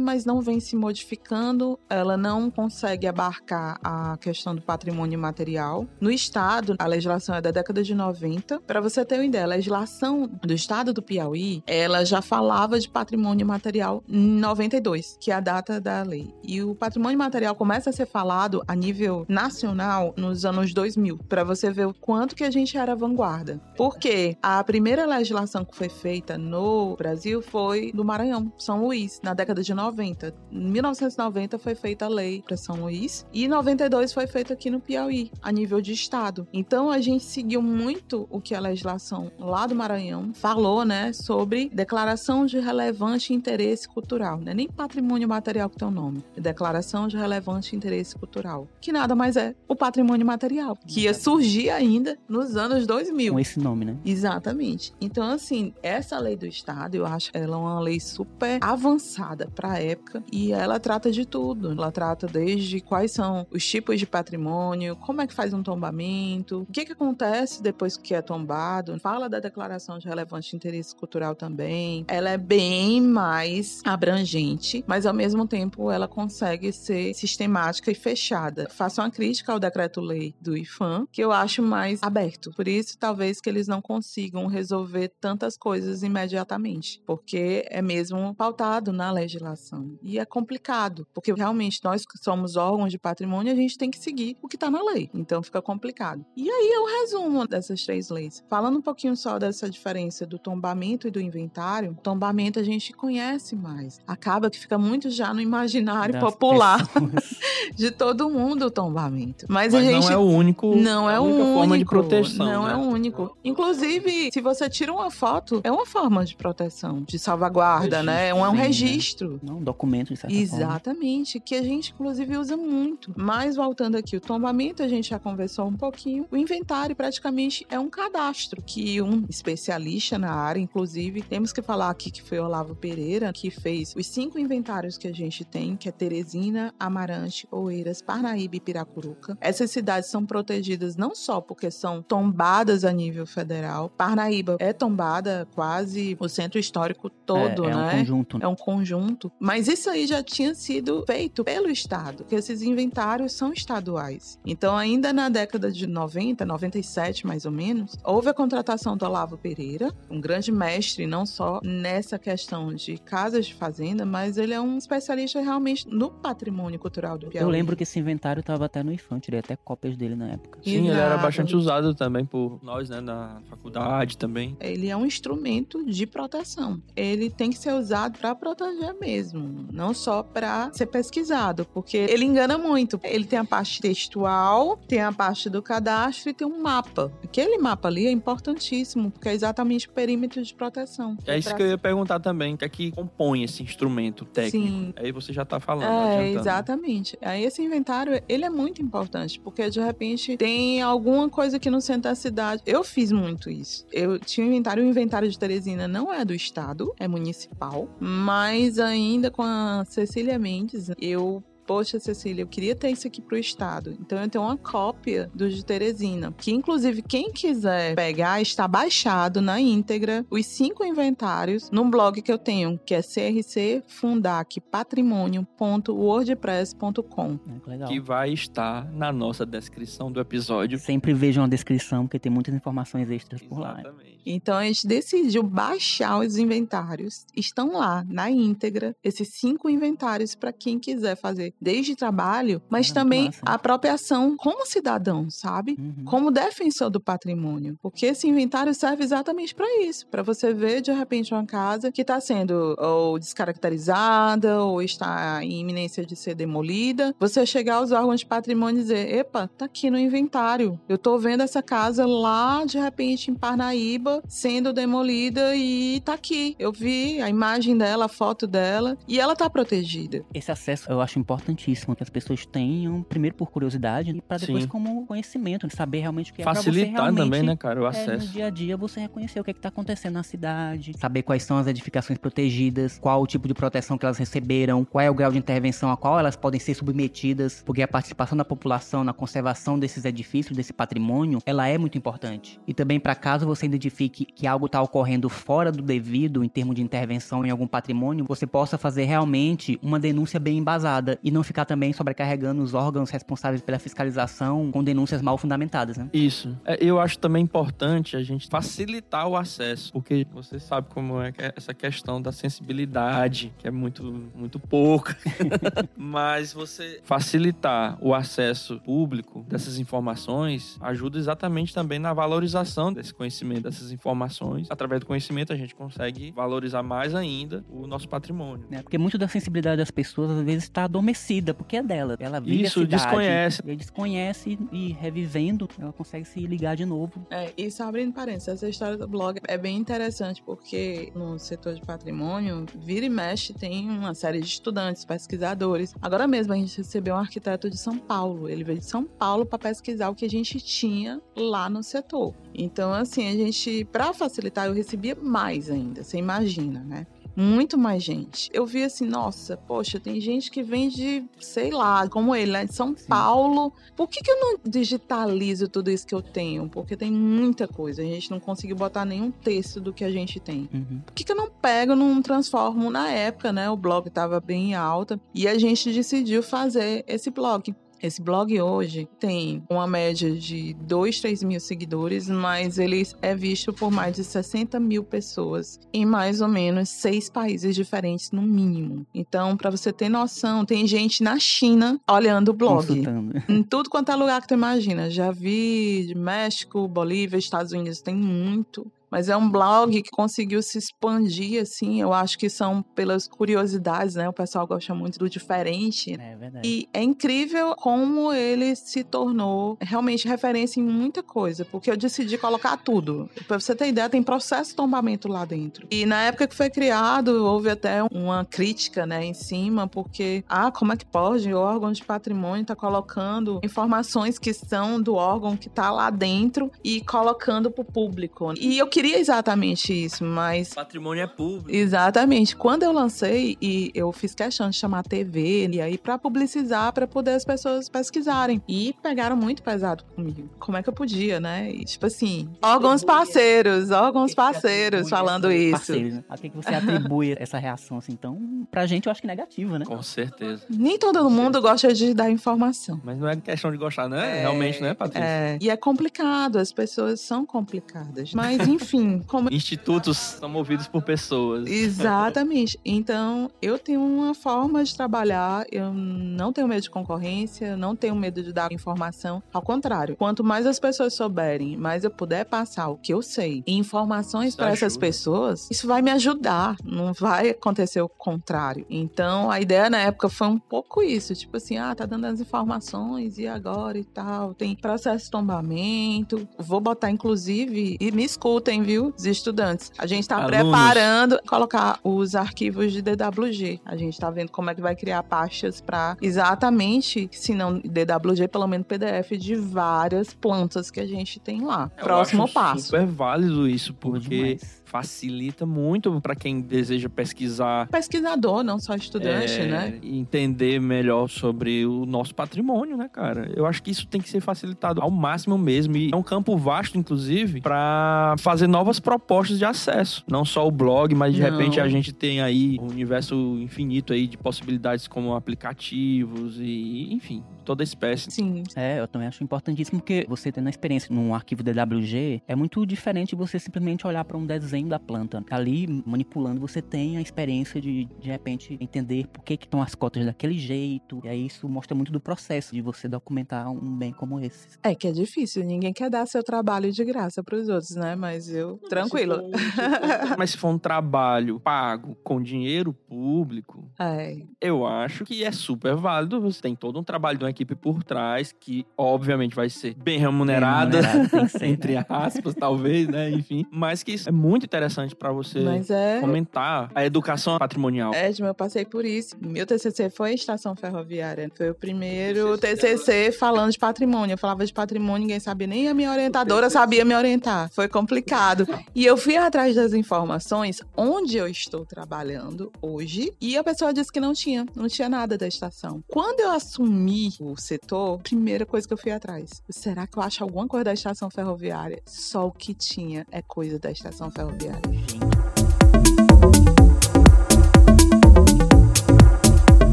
mas não vem se modificando. Ela não consegue abarcar a questão do patrimônio material. No estado, a legislação é da década de 90. Para você ter uma ideia, a legislação do estado do Piauí, ela já falava de patrimônio material em 92, que é a data da lei. E o patrimônio material começa a ser falado a nível nacional nos anos 2000, para você ver o quanto que a gente era vanguarda. Porque a primeira legislação que foi feita no Brasil foi do Maranhão, São Luís, na década de 90. Em 1990 foi feita a lei para São Luís e em 92 foi feita aqui no Piauí, a nível de estado. Então a gente seguiu muito o que a legislação lá do Maranhão falou, né, sobre declaração de relevante interesse cultural, né? Nem patrimônio material que tem o nome, é declaração de relevante interesse cultural, que nada mais é o patrimônio material, que ia surgir ainda nos anos 2000. Com esse nome, né? Exatamente. Então assim, essa lei do estado, eu acho ela uma lei super avançada para a época e ela trata de tudo. Ela trata desde quais são os tipos de patrimônio, como é que faz um tombamento, o que, que acontece depois que é tombado. Fala da declaração de relevante interesse cultural também. Ela é bem mais abrangente, mas ao mesmo tempo ela consegue ser sistemática e fechada. Faço uma crítica ao decreto-lei do IFAM, que eu acho mais aberto. Por isso, talvez que eles não consigam resolver tantas coisas imediatamente, porque é mesmo pautado na legislação. E é complicado, porque realmente nós que somos órgãos de patrimônio, a gente tem que seguir o que está na lei. Então fica complicado. E aí é o resumo dessas três leis. Falando um pouquinho só dessa diferença do tombamento e do inventário, tombamento a gente conhece mais. Acaba que fica muito já no imaginário das popular [laughs] de todo mundo o tombamento. Mas, Mas a gente não é o único. Não é o único. forma de proteção. Não né? é o único. Inclusive, se você tira uma foto, é uma forma de proteção, de salvaguarda, registro, né? É um, é um registro registro. Não, um documento, de certa Exatamente, forma. que a gente, inclusive, usa muito. Mas, voltando aqui, o tombamento a gente já conversou um pouquinho. O inventário, praticamente, é um cadastro que um especialista na área, inclusive, temos que falar aqui que foi Olavo Pereira, que fez os cinco inventários que a gente tem, que é Teresina, Amarante, Oeiras, Parnaíba e Piracuruca. Essas cidades são protegidas não só porque são tombadas a nível federal. Parnaíba é tombada quase o centro histórico todo, é, é né? É um conjunto. É um conjunto junto, mas isso aí já tinha sido feito pelo Estado, que esses inventários são estaduais. Então, ainda na década de 90, 97 mais ou menos, houve a contratação do Olavo Pereira, um grande mestre não só nessa questão de casas de fazenda, mas ele é um especialista realmente no patrimônio cultural do Piauí. Eu lembro que esse inventário estava até no IFAM, tirei até cópias dele na época. Sim, ele era Exato. bastante usado também por nós, né, na faculdade também. Ele é um instrumento de proteção. Ele tem que ser usado para proteger mesmo, não só para ser pesquisado, porque ele engana muito. Ele tem a parte textual, tem a parte do cadastro e tem um mapa. Aquele mapa ali é importantíssimo, porque é exatamente o perímetro de proteção. É isso que eu ia perguntar também, o que é que compõe esse instrumento técnico? Sim. Aí você já tá falando, É, exatamente. Aí esse inventário, ele é muito importante, porque de repente tem alguma coisa aqui no centro da cidade. Eu fiz muito isso. Eu tinha um inventário, o inventário de Teresina não é do estado, é municipal, mas ainda com a Cecília Mendes, eu Poxa, Cecília, eu queria ter isso aqui pro estado. Então eu tenho uma cópia do de Teresina. Que, inclusive, quem quiser pegar, está baixado na íntegra os cinco inventários no blog que eu tenho, que é crcfundacpatrimônio.wordpress.com. É, que vai estar na nossa descrição do episódio. Sempre vejam a descrição, porque tem muitas informações extras por lá. Exatamente. Então a gente decidiu baixar os inventários. Estão lá na íntegra esses cinco inventários para quem quiser fazer desde trabalho, mas Ah, também massa. a própria ação como cidadão, sabe? Uhum. Como defensor do patrimônio, porque esse inventário serve exatamente para isso, para você ver de repente uma casa que está sendo ou descaracterizada ou está em iminência de ser demolida, você chegar aos órgãos de patrimônio e dizer, epa, tá aqui no inventário, eu tô vendo essa casa lá de repente em Parnaíba sendo demolida e tá aqui, eu vi a imagem dela, a foto dela e ela tá protegida. Esse acesso eu acho importantíssimo que as pessoas tenham, primeiro por curiosidade e para depois Sim. como conhecimento, de saber realmente o que é Facilitar também, né, cara, o é, acesso. no dia a dia você reconhecer o que é está acontecendo na cidade, saber quais são as edificações protegidas, qual o tipo de proteção que elas receberam, qual é o grau de intervenção a qual elas podem ser submetidas, porque a participação da população na conservação desses edifícios, desse patrimônio, ela é muito importante. E também para caso você identifique que algo está ocorrendo fora do devido em termos de intervenção em algum patrimônio, você possa fazer realmente uma denúncia bem embasada e não ficar também sobrecarregando os órgãos responsáveis pela fiscalização com denúncias mal fundamentadas, né? Isso. É, eu acho também importante a gente facilitar o acesso, porque você sabe como é é essa questão da sensibilidade, que é muito, muito pouca. [laughs] Mas você facilitar o acesso público dessas informações ajuda exatamente também na valorização desse conhecimento, dessas informações. Através do conhecimento a gente consegue valorizar mais ainda o nosso patrimônio. né? Porque muito da sensibilidade das pessoas às vezes está adormecida, porque é dela. Ela vive Isso, a cidade, desconhece. E desconhece e revivendo, ela consegue se ligar de novo. É, e só abrindo parênteses, essa história do blog é bem interessante porque no setor de patrimônio, vira e mexe tem uma série de estudantes, pesquisadores. Agora mesmo a gente recebeu um arquiteto de São Paulo. Ele veio de São Paulo para pesquisar o que a gente tinha lá no setor. Então, assim, a gente, para facilitar, eu recebia mais ainda, você imagina, né? Muito mais gente. Eu vi assim, nossa, poxa, tem gente que vem de, sei lá, como ele, né? De São Sim. Paulo. Por que, que eu não digitalizo tudo isso que eu tenho? Porque tem muita coisa. A gente não conseguiu botar nenhum texto do que a gente tem. Uhum. Por que, que eu não pego, não transformo na época, né? O blog estava bem alta. E a gente decidiu fazer esse blog. Esse blog hoje tem uma média de 2, 3 mil seguidores, mas ele é visto por mais de 60 mil pessoas em mais ou menos seis países diferentes, no mínimo. Então, para você ter noção, tem gente na China olhando o blog. Consultando. [laughs] Em tudo quanto é lugar que tu imagina. Já vi de México, Bolívia, Estados Unidos, tem muito. Mas é um blog que conseguiu se expandir, assim. Eu acho que são pelas curiosidades, né? O pessoal gosta muito do diferente. É verdade. E é incrível como ele se tornou realmente referência em muita coisa, porque eu decidi colocar tudo. Pra você ter ideia, tem processo de tombamento lá dentro. E na época que foi criado, houve até uma crítica, né, em cima, porque, ah, como é que pode? O órgão de patrimônio tá colocando informações que são do órgão que tá lá dentro e colocando pro público. E eu queria seria exatamente isso, mas Patrimônio é público. Exatamente. Quando eu lancei e eu fiz questão de chamar a TV e aí para publicizar, para poder as pessoas pesquisarem. E pegaram muito pesado comigo. Como é que eu podia, né? E, tipo assim, órgãos parceiros, órgãos parceiros falando isso. Parceiros, né? A que que você atribui [laughs] essa reação assim? Então, pra gente eu acho que negativa, né? Com certeza. Nem todo mundo gosta de dar informação. Mas não é questão de gostar, né? Realmente, né, Patrícia? É, e é complicado, as pessoas são complicadas. Mas, enfim, [laughs] como Institutos são movidos por pessoas. Exatamente. Então, eu tenho uma forma de trabalhar, eu não tenho medo de concorrência, não tenho medo de dar informação. Ao contrário, quanto mais as pessoas souberem, mais eu puder passar o que eu sei e informações para essas pessoas, isso vai me ajudar, não vai acontecer o contrário. Então, a ideia na época foi um pouco isso, tipo assim, ah, tá dando as informações e agora e tal, tem processo de tombamento. Vou botar inclusive e me escutem, viu, os estudantes. A gente tá Alunos. preparando colocar os arquivos de DWG. A gente tá vendo como é que vai criar pastas para exatamente, se não DWG, pelo menos PDF de várias plantas que a gente tem lá. Eu Próximo acho passo. Super válido isso, porque demais. Facilita muito para quem deseja pesquisar. Pesquisador, não só estudante, é, né? Entender melhor sobre o nosso patrimônio, né, cara? Eu acho que isso tem que ser facilitado ao máximo mesmo. E é um campo vasto, inclusive, para fazer novas propostas de acesso. Não só o blog, mas de Não. repente a gente tem aí um universo infinito aí de possibilidades como aplicativos e, enfim, toda espécie. Sim, É, eu também acho importantíssimo porque você tendo a experiência num arquivo DWG é muito diferente de você simplesmente olhar para um desenho da planta. Ali, manipulando, você tem a experiência de, de repente, entender por que que estão as cotas daquele jeito. E aí isso mostra muito do processo de você documentar um bem como esse. É que é difícil, ninguém quer dar seu trabalho de graça para os outros, né? Mas eu, tranquilo. [laughs] Mas se for um trabalho pago com dinheiro público, É, eu acho que é super válido. Você tem todo um trabalho de uma equipe por trás que, obviamente, vai ser bem remunerada, tem que [laughs] ser, entre né? aspas, talvez, né? Enfim. Mas que isso é muito interessante para você mas é. fomentar a educação patrimonial. Edmo, eu passei por isso. Meu TCC foi estação ferroviária. Foi o primeiro TCC falando de patrimônio. Eu falava de patrimônio, ninguém sabia, nem a minha orientadora sabia me orientar. Foi complicado. E eu fui atrás das informações onde eu estou trabalhando hoje e a pessoa disse que não tinha, não tinha nada da estação. Quando eu assumi setor, primeira coisa que eu fui atrás, será que eu acho alguma coisa da estação ferroviária? Só o que tinha é coisa da estação ferroviária.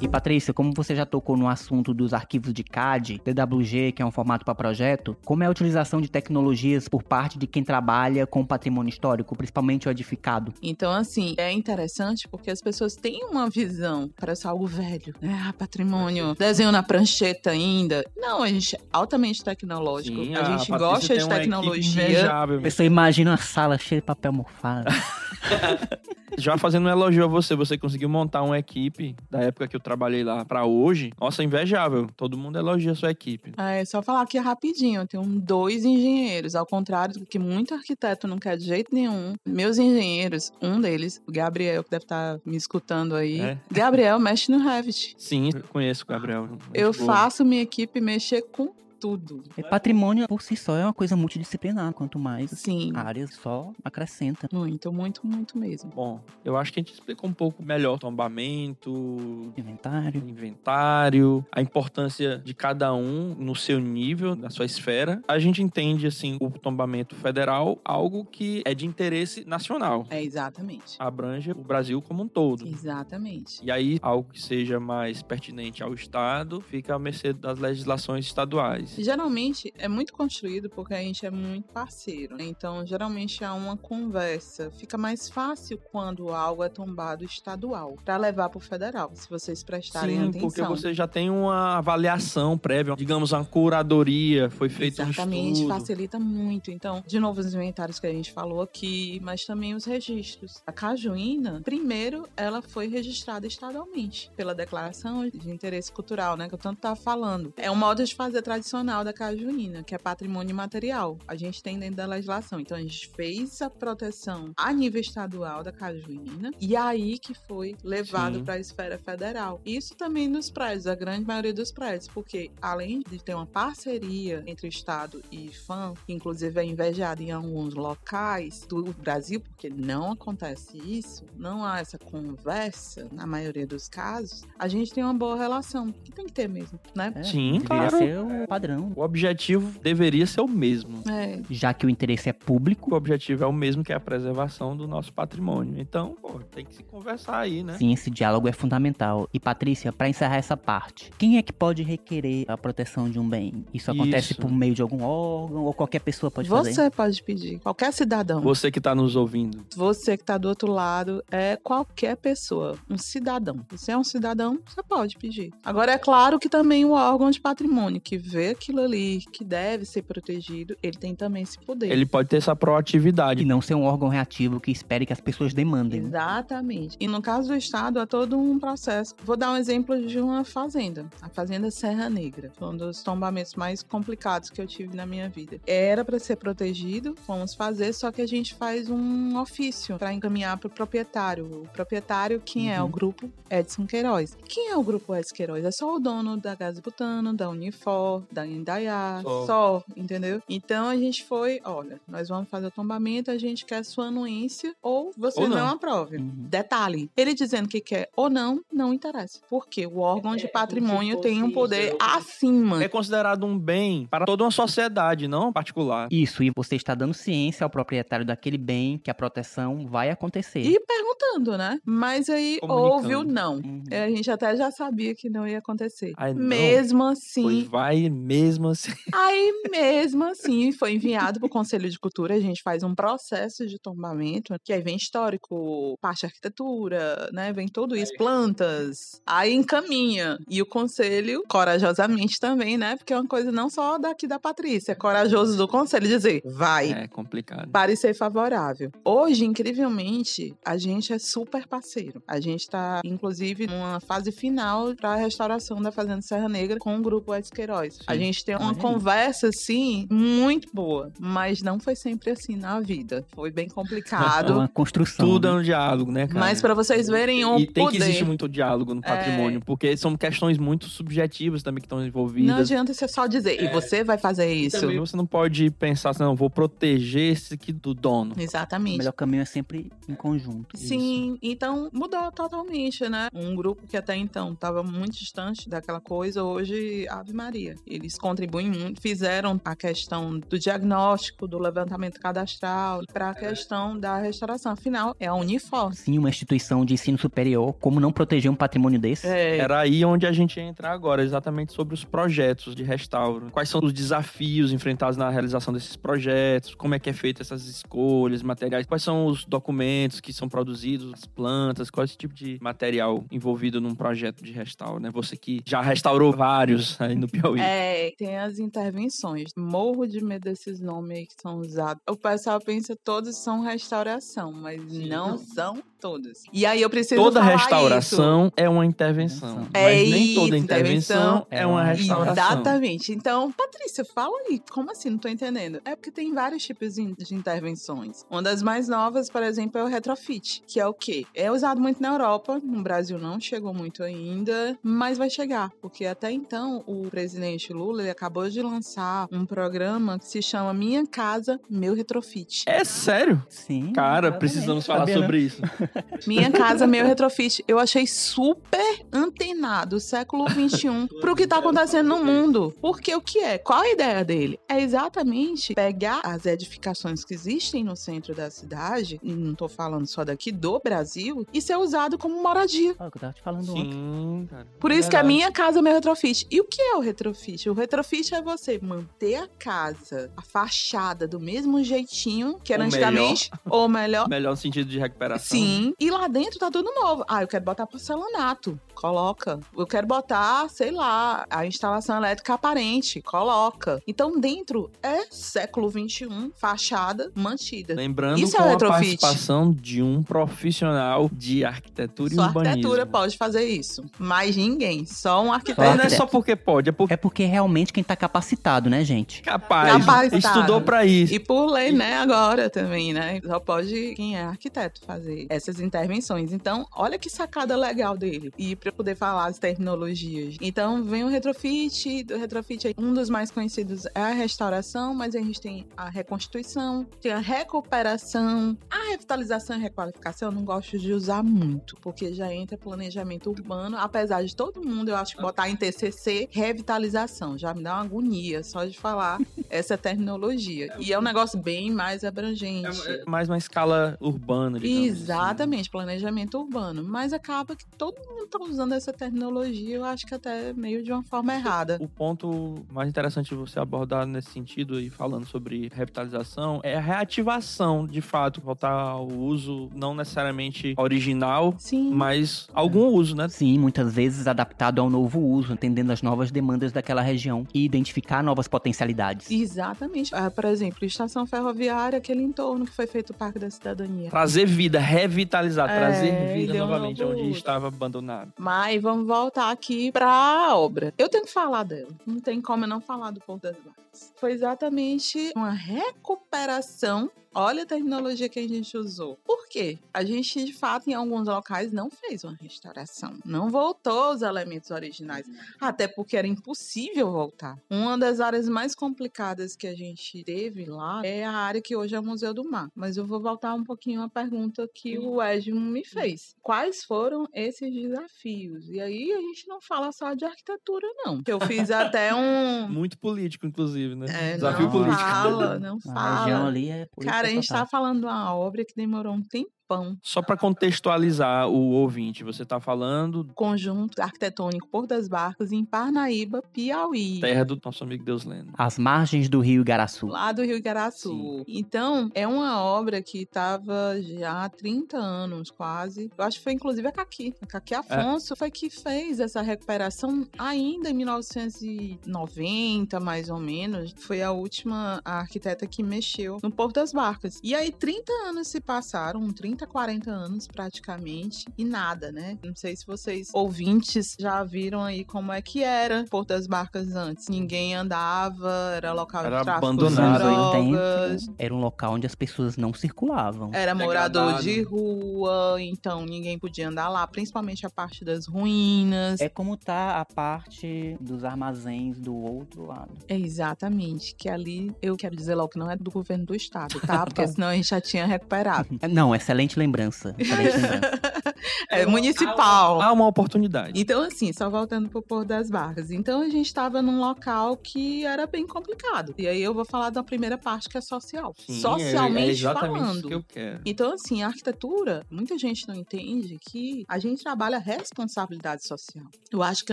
E Patrícia, como você já tocou no assunto dos arquivos de CAD, DWG, que é um formato para projeto, como é a utilização de tecnologias por parte de quem trabalha com patrimônio histórico, principalmente o edificado? Então, assim, é interessante porque as pessoas têm uma visão, parece algo velho, né? Ah, patrimônio, desenho na prancheta ainda. Não, a gente é altamente tecnológico. Sim, a gente Patrícia gosta tem de tecnologia. invejável. A pessoa imagina uma sala cheia de papel mofado. [laughs] [laughs] Já fazendo um elogio a você, você conseguiu montar uma equipe da época que eu trabalhei lá pra hoje. Nossa, invejável. Todo mundo elogia a sua equipe. Ah, é só falar aqui rapidinho. Eu tenho dois engenheiros, ao contrário do que muito arquiteto não quer de jeito nenhum. Meus engenheiros, um deles, o Gabriel, que deve estar me escutando aí. É. Gabriel mexe no Revit. Sim, eu conheço o Gabriel. Eu boa. faço minha equipe mexer com tudo. E patrimônio por si só é uma coisa multidisciplinar, quanto mais Sim. áreas só acrescenta. Muito, muito, muito mesmo. Bom, eu acho que a gente explicou um pouco melhor o tombamento, Inventário. inventário, a importância de cada um no seu nível, na sua esfera. A gente entende, assim, o tombamento federal algo que é de interesse nacional. É exatamente. Abrange o Brasil como um todo. Exatamente. E aí, algo que seja mais pertinente ao Estado fica à mercê das legislações estaduais. Geralmente é muito construído porque a gente é muito parceiro. né? Então, geralmente há uma conversa. Fica mais fácil quando algo é tombado estadual para levar para o federal, se vocês prestarem Sim, atenção. porque você já tem uma avaliação prévia, digamos, uma curadoria, foi feito Exatamente, um facilita muito. Então, de novo, os inventários que a gente falou aqui, mas também os registros. A Cajuína, primeiro, ela foi registrada estadualmente pela Declaração de Interesse Cultural, né? Que eu tanto estava falando. É um modo de fazer tradicional tradicional da cajuína, que é patrimônio material. A gente tem dentro da legislação. Então a gente fez a proteção a nível estadual da cajuína e aí que foi levado para a esfera federal. Isso também nos prédios, a grande maioria dos prédios, porque além de ter uma parceria entre Estado e IFAM, que inclusive é invejada em alguns locais do Brasil, porque não acontece isso, não há essa conversa na maioria dos casos, a gente tem uma boa relação, que tem que ter mesmo, né? É, Sim, claro. ser o padrão. O objetivo deveria ser o mesmo. É, Já que o interesse é público, O objetivo é o mesmo que é a preservação do nosso patrimônio. Então, pô, tem que se conversar aí, né? sim, esse diálogo é fundamental. E Patrícia, para encerrar essa parte, quem é que pode requerer a proteção de um bem? Isso acontece Isso. por meio de algum órgão ou qualquer pessoa pode fazer? você pode pedir, qualquer cidadão. Você que tá nos ouvindo. Você que está do outro lado é qualquer pessoa, um cidadão. Você é um cidadão, você pode pedir. Agora, é claro que também o órgão de patrimônio, que vê aquilo ali, que deve ser protegido, ele tem também esse poder. Ele pode ter essa proatividade. E não ser um órgão reativo que espere que as pessoas demandem. né? Exatamente. E no caso do Estado, é todo um processo. Vou dar um exemplo de uma fazenda. A Fazenda Serra Negra. Foi um dos tombamentos mais complicados que eu tive na minha vida. Era para ser protegido, fomos fazer, só que a gente faz um ofício para encaminhar para o proprietário. O proprietário, quem é? Uhum. O grupo Edson Queiroz. Quem é o grupo Edson Queiroz? É só o dono da Gás Butano, da Unifor, da Indaiá, Só. só, entendeu? Então a gente foi, olha, nós vamos fazer o tombamento, a gente quer sua anuência ou você Ou não, não. aprove. Uhum. Detalhe, ele dizendo que quer ou não, não interessa. Porque o órgão de patrimônio tem um poder acima. É considerado um bem para toda uma sociedade, não particular. Isso, e você está dando ciência ao proprietário daquele bem que a proteção vai acontecer. E perguntando, né? Mas aí houve o não. Uhum. É, A gente até já sabia que não ia acontecer. Ai, não. mesmo Pois assim, vai mesmo assim. [laughs] aí mesmo assim foi enviado para o Conselho de Cultura. A gente faz um processo de tombamento, que aí vem histórico, parte de arquitetura, né? Vem tudo isso, plantas. Aí encaminha. E o Conselho, corajosamente também, né? Porque é uma coisa não só daqui da Patrícia, é corajoso do Conselho dizer, vai. É complicado. parecer favorável. Hoje, incrivelmente, a gente é super parceiro. A gente está, inclusive, numa fase final para a restauração da Fazenda Serra Negra com o grupo Edson Queiroz. A Sim. Gente tem uma aí. conversa, assim, muito boa, mas não foi sempre assim na vida. Foi bem É complicado. uma construção. Tudo é né? um diálogo, né, cara? mas para vocês verem o E tem poder. que existir muito diálogo no É. patrimônio, porque são questões muito subjetivas também que estão Não envolvidas. adianta você só dizer, e você vai fazer isso. Também você não pode pensar assim, não, vou proteger esse aqui do dono. O Exatamente. melhor caminho é sempre em conjunto. Sim, então mudou totalmente, né? Um grupo que até então estava muito distante daquela coisa, hoje, Ave Maria. Eles contribuem muito, fizeram a questão do diagnóstico, do levantamento cadastral, para a questão da restauração. Afinal, é a Unifor. Sim, uma instituição de ensino superior, como não proteger um patrimônio desse? É, Era aí onde a gente ia entrar agora, exatamente sobre os projetos de restauro. Quais são os desafios enfrentados na realização desses projetos, como é que é feita essas escolhas, materiais, quais são os documentos que são produzidos, as plantas, qual é esse tipo de material envolvido num projeto de restauro, né? Você que já restaurou vários aí no Piauí. É, tem as intervenções. Morro de medo desses nomes aí que são usados. O pessoal pensa que todos são restauração, mas não são todos. E aí eu preciso Toda falar restauração é uma intervenção, Intervenção. mas É nem toda isso, intervenção intervenção é uma é restauração. Exatamente. Então, Patrícia, fala aí. Como assim? Não tô entendendo. É porque tem vários tipos de intervenções. Uma das mais novas, por exemplo, é o retrofit, que é o quê? É usado muito na Europa, no Brasil não chegou muito ainda, mas vai chegar, porque até então o presidente Lula ele acabou de lançar um programa que se chama Minha Casa, Meu Retrofit. É sério? Sim. Cara, exatamente. precisamos falar Sabia, né? sobre isso. [laughs] Minha Casa, Meu Retrofit. Eu achei super antenado, século XXI, pro que tá acontecendo no mundo. Porque o que é? Qual a ideia dele? É exatamente pegar as edificações que existem no centro da cidade, e não tô falando só daqui, do Brasil, e ser usado como moradia. Ah, o que eu tava te falando ontem. Sim, cara. Por isso que a minha casa é meu retrofit. E o que é o retrofit? O retrofit é você manter a casa, a fachada do mesmo jeitinho que era Ou antigamente, ou melhor, Melhor sentido de recuperação. Sim, e lá dentro tá tudo novo. Ah, eu quero botar porcelanato. Coloca. Eu quero botar, sei lá, a instalação elétrica aparente. Coloca. Então dentro é século XXI, fachada mantida. Lembrando Isso é com a participação de um profissional de arquitetura Só e a urbanismo. arquitetura pode fazer isso. Mas ninguém, só um Só arquiteto. Não é arquiteto. só porque pode, é porque É porque realmente quem tá capacitado, né, gente? capaz, Capaz, tá. estudou pra isso. E por lei, né, agora também, né? Só pode quem é arquiteto fazer essas intervenções. Então, olha que sacada legal dele. E para poder falar as terminologias. Então, vem o retrofit. Do retrofit, um dos mais conhecidos é a restauração, mas a gente tem a reconstituição, tem a recuperação, a revitalização e requalificação. Eu não gosto de usar muito, porque já entra planejamento urbano. Apesar de todo mundo, eu acho que botar em TCC, revitalização. Já me dá uma agonia só de falar [laughs] essa terminologia. E é um negócio bem mais abrangente. É mais uma escala urbana, digamos assim. Exatamente, planejamento urbano. Mas acaba que todo mundo tá usando essa terminologia, eu acho que até meio de uma forma errada. O ponto mais interessante de você abordar nesse sentido aí, falando sobre revitalização, é a reativação, de fato, voltar ao uso não necessariamente original, Sim. mas algum uso, né? Sim, muitas vezes adaptado ao novo uso, entendendo as novas demandas daquela região e identificar novas potencialidades. Exatamente. Ah, por exemplo, estação ferroviária, aquele entorno que foi feito o Parque da Cidadania. Trazer vida, revitalizar, É, trazer vida novamente onde estava abandonado. Mas vamos voltar aqui pra obra. Eu tenho que falar dela. Não tem como eu não falar do Porto das Barcas. Foi exatamente uma recuperação. Olha a terminologia que a gente usou. Por quê? A gente, de fato, em alguns locais não fez uma restauração. Não voltou aos elementos originais. Até porque era impossível voltar. Uma das áreas mais complicadas que a gente teve lá é a área que hoje é o Museu do Mar. Mas eu vou voltar um pouquinho à pergunta que o Edmo me fez. Quais foram esses desafios? E aí a gente não fala só de arquitetura, não. Eu fiz até [laughs] um. Muito político, inclusive, né? É, Desafio não político. fala, não [laughs] A região fala. ali é política Cara, a gente total. tá falando de uma obra que demorou um tempão. Só para contextualizar o ouvinte, você tá falando Conjunto arquitetônico Porto das Barcas em Parnaíba, Piauí. terra do nosso amigo Deus Lendo. As margens do rio Igaraçu. Lá do Rio Igaraçu. Sim. Então, é uma obra que estava já há 30 anos, quase. Eu acho que foi inclusive a Caqui. A Caqui Afonso foi que fez essa recuperação ainda em 1990, mais ou menos. Foi a última arquiteta que mexeu no Porto das Barcas. E aí, 30 anos se passaram, 30, 40 anos praticamente, e nada, né? Não sei se vocês, ouvintes, já viram aí como é que era Porto das Barcas antes. Ninguém andava, era local Era de tráfico abandonado. de Nos anos drogas. 80, era um local onde as pessoas não circulavam. Era morador Degradado. de rua, então ninguém podia andar lá, principalmente a parte das ruínas. É como tá a parte dos armazéns do outro lado. É exatamente, que ali eu quero dizer logo que não é do governo do estado, tá? [laughs] Porque senão a gente já tinha recuperado. Não, excelente lembrança. Excelente lembrança. [laughs] É municipal. Há uma oportunidade. Então, assim, só voltando pro Porto das Barcas. Então, a gente tava num local que era bem complicado. E aí eu vou falar da primeira parte, que é social. Sim, é- Socialmente é exatamente falando. isso que eu quero. Então, assim, a arquitetura, muita gente não entende que a gente trabalha responsabilidade social. Eu acho que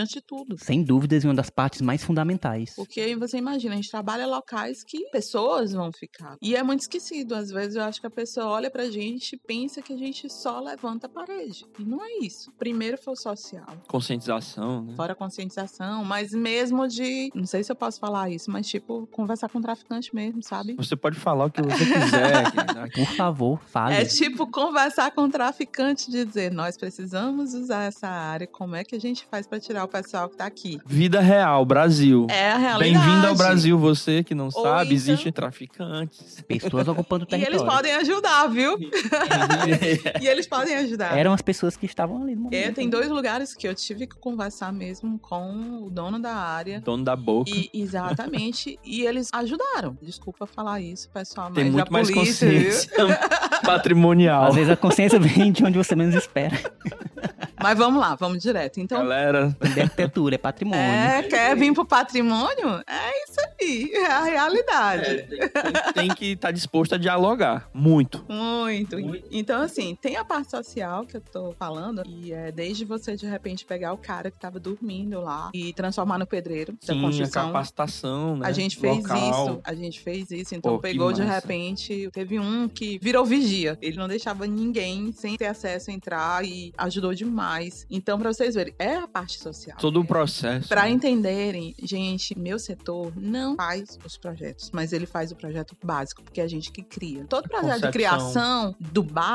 antes de tudo. Sem dúvidas, e uma das partes mais fundamentais. Porque você imagina, a gente trabalha locais que pessoas vão ficar. E é muito esquecido. Às vezes eu acho que a pessoa olha pra gente e pensa que a gente só levanta a parede. E não é isso. Primeiro foi o social. Conscientização, né? Fora a conscientização, mas mesmo de. Não sei se eu posso falar isso, mas tipo, conversar com o traficante mesmo, sabe? Você pode falar o que você quiser. [laughs] Por favor, fale. É tipo conversar com o traficante e dizer: nós precisamos usar essa área, como é que a gente faz pra tirar o pessoal que tá aqui? Vida real, Brasil. É a realidade. Bem-vindo ao Brasil, você que não Ou sabe, então- existem traficantes. Pessoas ocupando o E eles território. podem ajudar, viu? [laughs] e eles podem ajudar. Eram as pessoas que estavam ali no momento. É, tem dois lugares que eu tive que conversar mesmo com o dono da área. Dono da boca. E, exatamente. [laughs] e eles ajudaram. Desculpa falar isso, pessoal, Tem mas muito mais polícia, viu? consciência [laughs] patrimonial. Às vezes a consciência vem de onde você menos espera. Mas vamos lá, vamos direto. Então, Galera, De arquitetura, é patrimônio. é, quer vir pro patrimônio? É isso aí, é a realidade. tem que estar disposto a dialogar. Muito. Muito. Então, assim, tem a parte social que eu tô falando, e é desde você, de repente, pegar o cara que tava dormindo lá e transformar no pedreiro da Sim, a construção. capacitação, né? A gente fez Local. isso, a gente fez isso. Então Pô, pegou de repente, teve um que virou vigia. Ele não deixava ninguém sem ter acesso a entrar e ajudou demais. Então, pra vocês verem, é a parte social. Todo o processo. Pra né? entenderem, gente, meu setor não faz os projetos, mas ele faz o projeto básico, porque é a gente que cria. Todo projeto Concepção. de criação do básico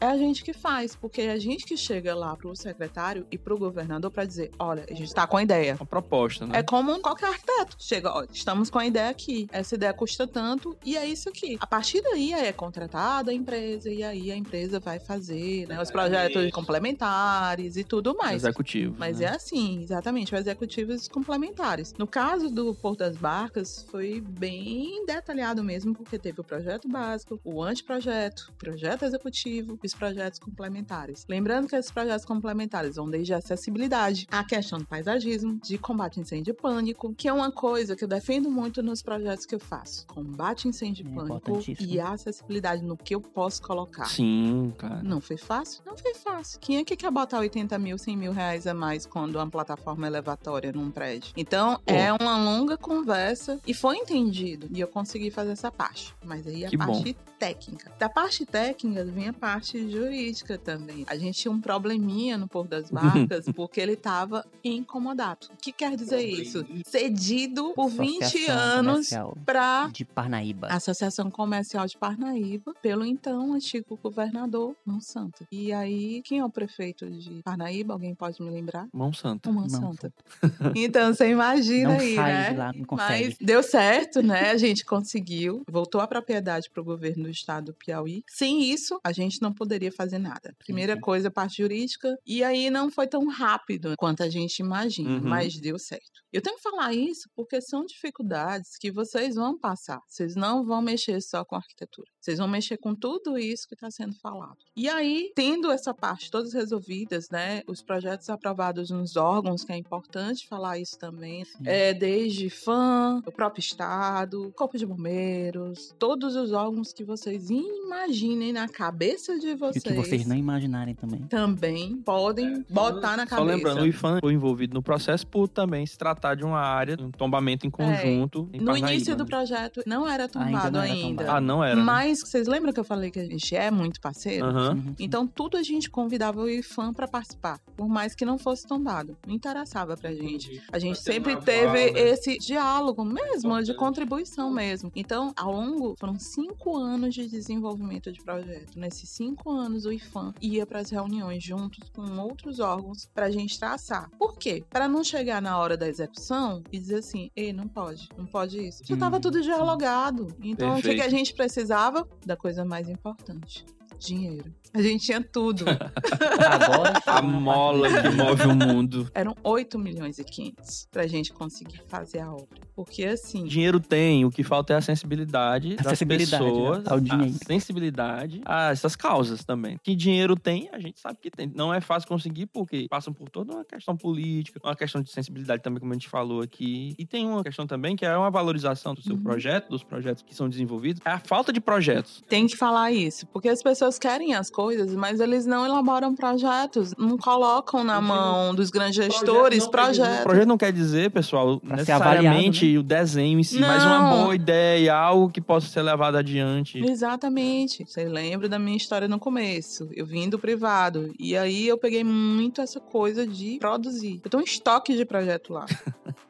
é a gente que faz, porque é a gente que chega lá pro secretário e pro governador para dizer, olha, a gente tá com a ideia. Uma proposta, né? É como qualquer arquiteto. Chega, ó, estamos com a ideia aqui. Essa ideia custa tanto e é isso aqui. A partir daí aí é contratada a empresa e aí a empresa vai fazer né, os projetos complementares e tudo mais. Executivo. Mas né? é assim, exatamente, os executivos complementares. No caso do Porto das Barcas, foi bem detalhado mesmo, porque teve o projeto básico, o anteprojeto, o projeto executivo e os projetos complementares. Lembrando que esses projetos complementares vão desde a acessibilidade, a questão do paisagismo, de combate a incêndio e pânico, que é uma coisa que eu defendo muito nos projetos que eu faço. Combate a incêndio e É pânico e a acessibilidade no que eu posso colocar. Sim, cara. Não foi fácil? Não foi fácil. Quem é que quer botar 80 mil, 100 mil reais a mais quando uma plataforma é elevatória num prédio? Então, Pô. é uma longa conversa e foi entendido. E eu consegui fazer essa parte. Mas aí a Que bom. parte técnica. Da parte técnica vem a parte jurídica também. A gente tinha um probleminha no Porto das Barcas porque ele estava incomodado. O que quer dizer isso? Cedido por 20 Associação anos para de Parnaíba. Associação Comercial de Parnaíba, pelo então antigo governador Monsanto. E aí, quem é o prefeito de Parnaíba? Alguém pode me lembrar? Mão santa. O Monsanto. [laughs] Então, você imagina Não aí, sai né? de lá, não consegue. Mas deu certo, né? A gente conseguiu. Voltou a propriedade para o governo do estado do Piauí. Sem isso, a gente não poderia fazer nada. Primeira sim. coisa, parte jurídica. E aí não foi tão rápido quanto a gente imagina, Uhum. mas deu certo. Eu tenho que falar isso porque são dificuldades que vocês vão passar. Vocês não vão mexer só com arquitetura. Vocês vão mexer com tudo isso que está sendo falado. E aí, tendo essa parte todas resolvidas, né? Os projetos aprovados nos órgãos, que é importante falar isso também. É, desde FAM, o próprio Estado, Corpo de Bombeiros, todos os órgãos que vocês imaginem na cabeça de E vocês. que vocês não imaginarem também. Também podem botar na Só cabeça. lembrando, o IFAM foi envolvido no processo por também se tratar de uma área, um tombamento em conjunto. em No Parnaíba, início do né? projeto não era tombado não era ainda. tombado. Ah, não era. Né? Mas vocês lembram que eu falei que a gente é muito parceiro? Uhum. Então, tudo a gente convidava o IFAM para participar, por mais que não fosse tombado. Não interessava pra gente. A gente sempre teve esse diálogo mesmo, de contribuição mesmo. Então, ao longo, foram cinco anos de desenvolvimento de projeto. Nesses cinco anos, o IFAM ia para as reuniões juntos com outros órgãos pra gente traçar. Por quê? Para não chegar na hora da execução e dizer assim, ei, não pode, não pode isso. Já tava Hum, tudo dialogado. Então, o que, que a Perfeito. gente precisava? Da coisa mais importante. Dinheiro. A gente tinha tudo. [laughs] Agora A mola que move o mundo. Eram 8 milhões e 500 pra gente conseguir fazer a obra. Porque assim, Dinheiro tem, o que falta é a sensibilidade das Acessibilidade, né? pessoas, Ao dinheiro. a sensibilidade a essas causas também. Que dinheiro tem, a gente sabe que tem. Não é fácil conseguir porque passam por toda uma questão política, uma questão de sensibilidade também, como a gente falou aqui. E tem uma questão também que é uma valorização do seu Uhum. projeto, dos projetos que são desenvolvidos. É a falta de projetos. tem que falar isso. Porque as pessoas querem as coisas, mas eles não elaboram projetos, não colocam na mão dos grandes gestores O projetos. projeto não quer dizer, pessoal, Pra necessariamente o desenho em si, mas uma Não. boa ideia, algo que possa ser levado adiante. Exatamente. Você lembra da minha história no começo? Eu vim do privado. E aí eu peguei muito essa coisa de produzir. Eu tenho um estoque de projeto lá. [laughs]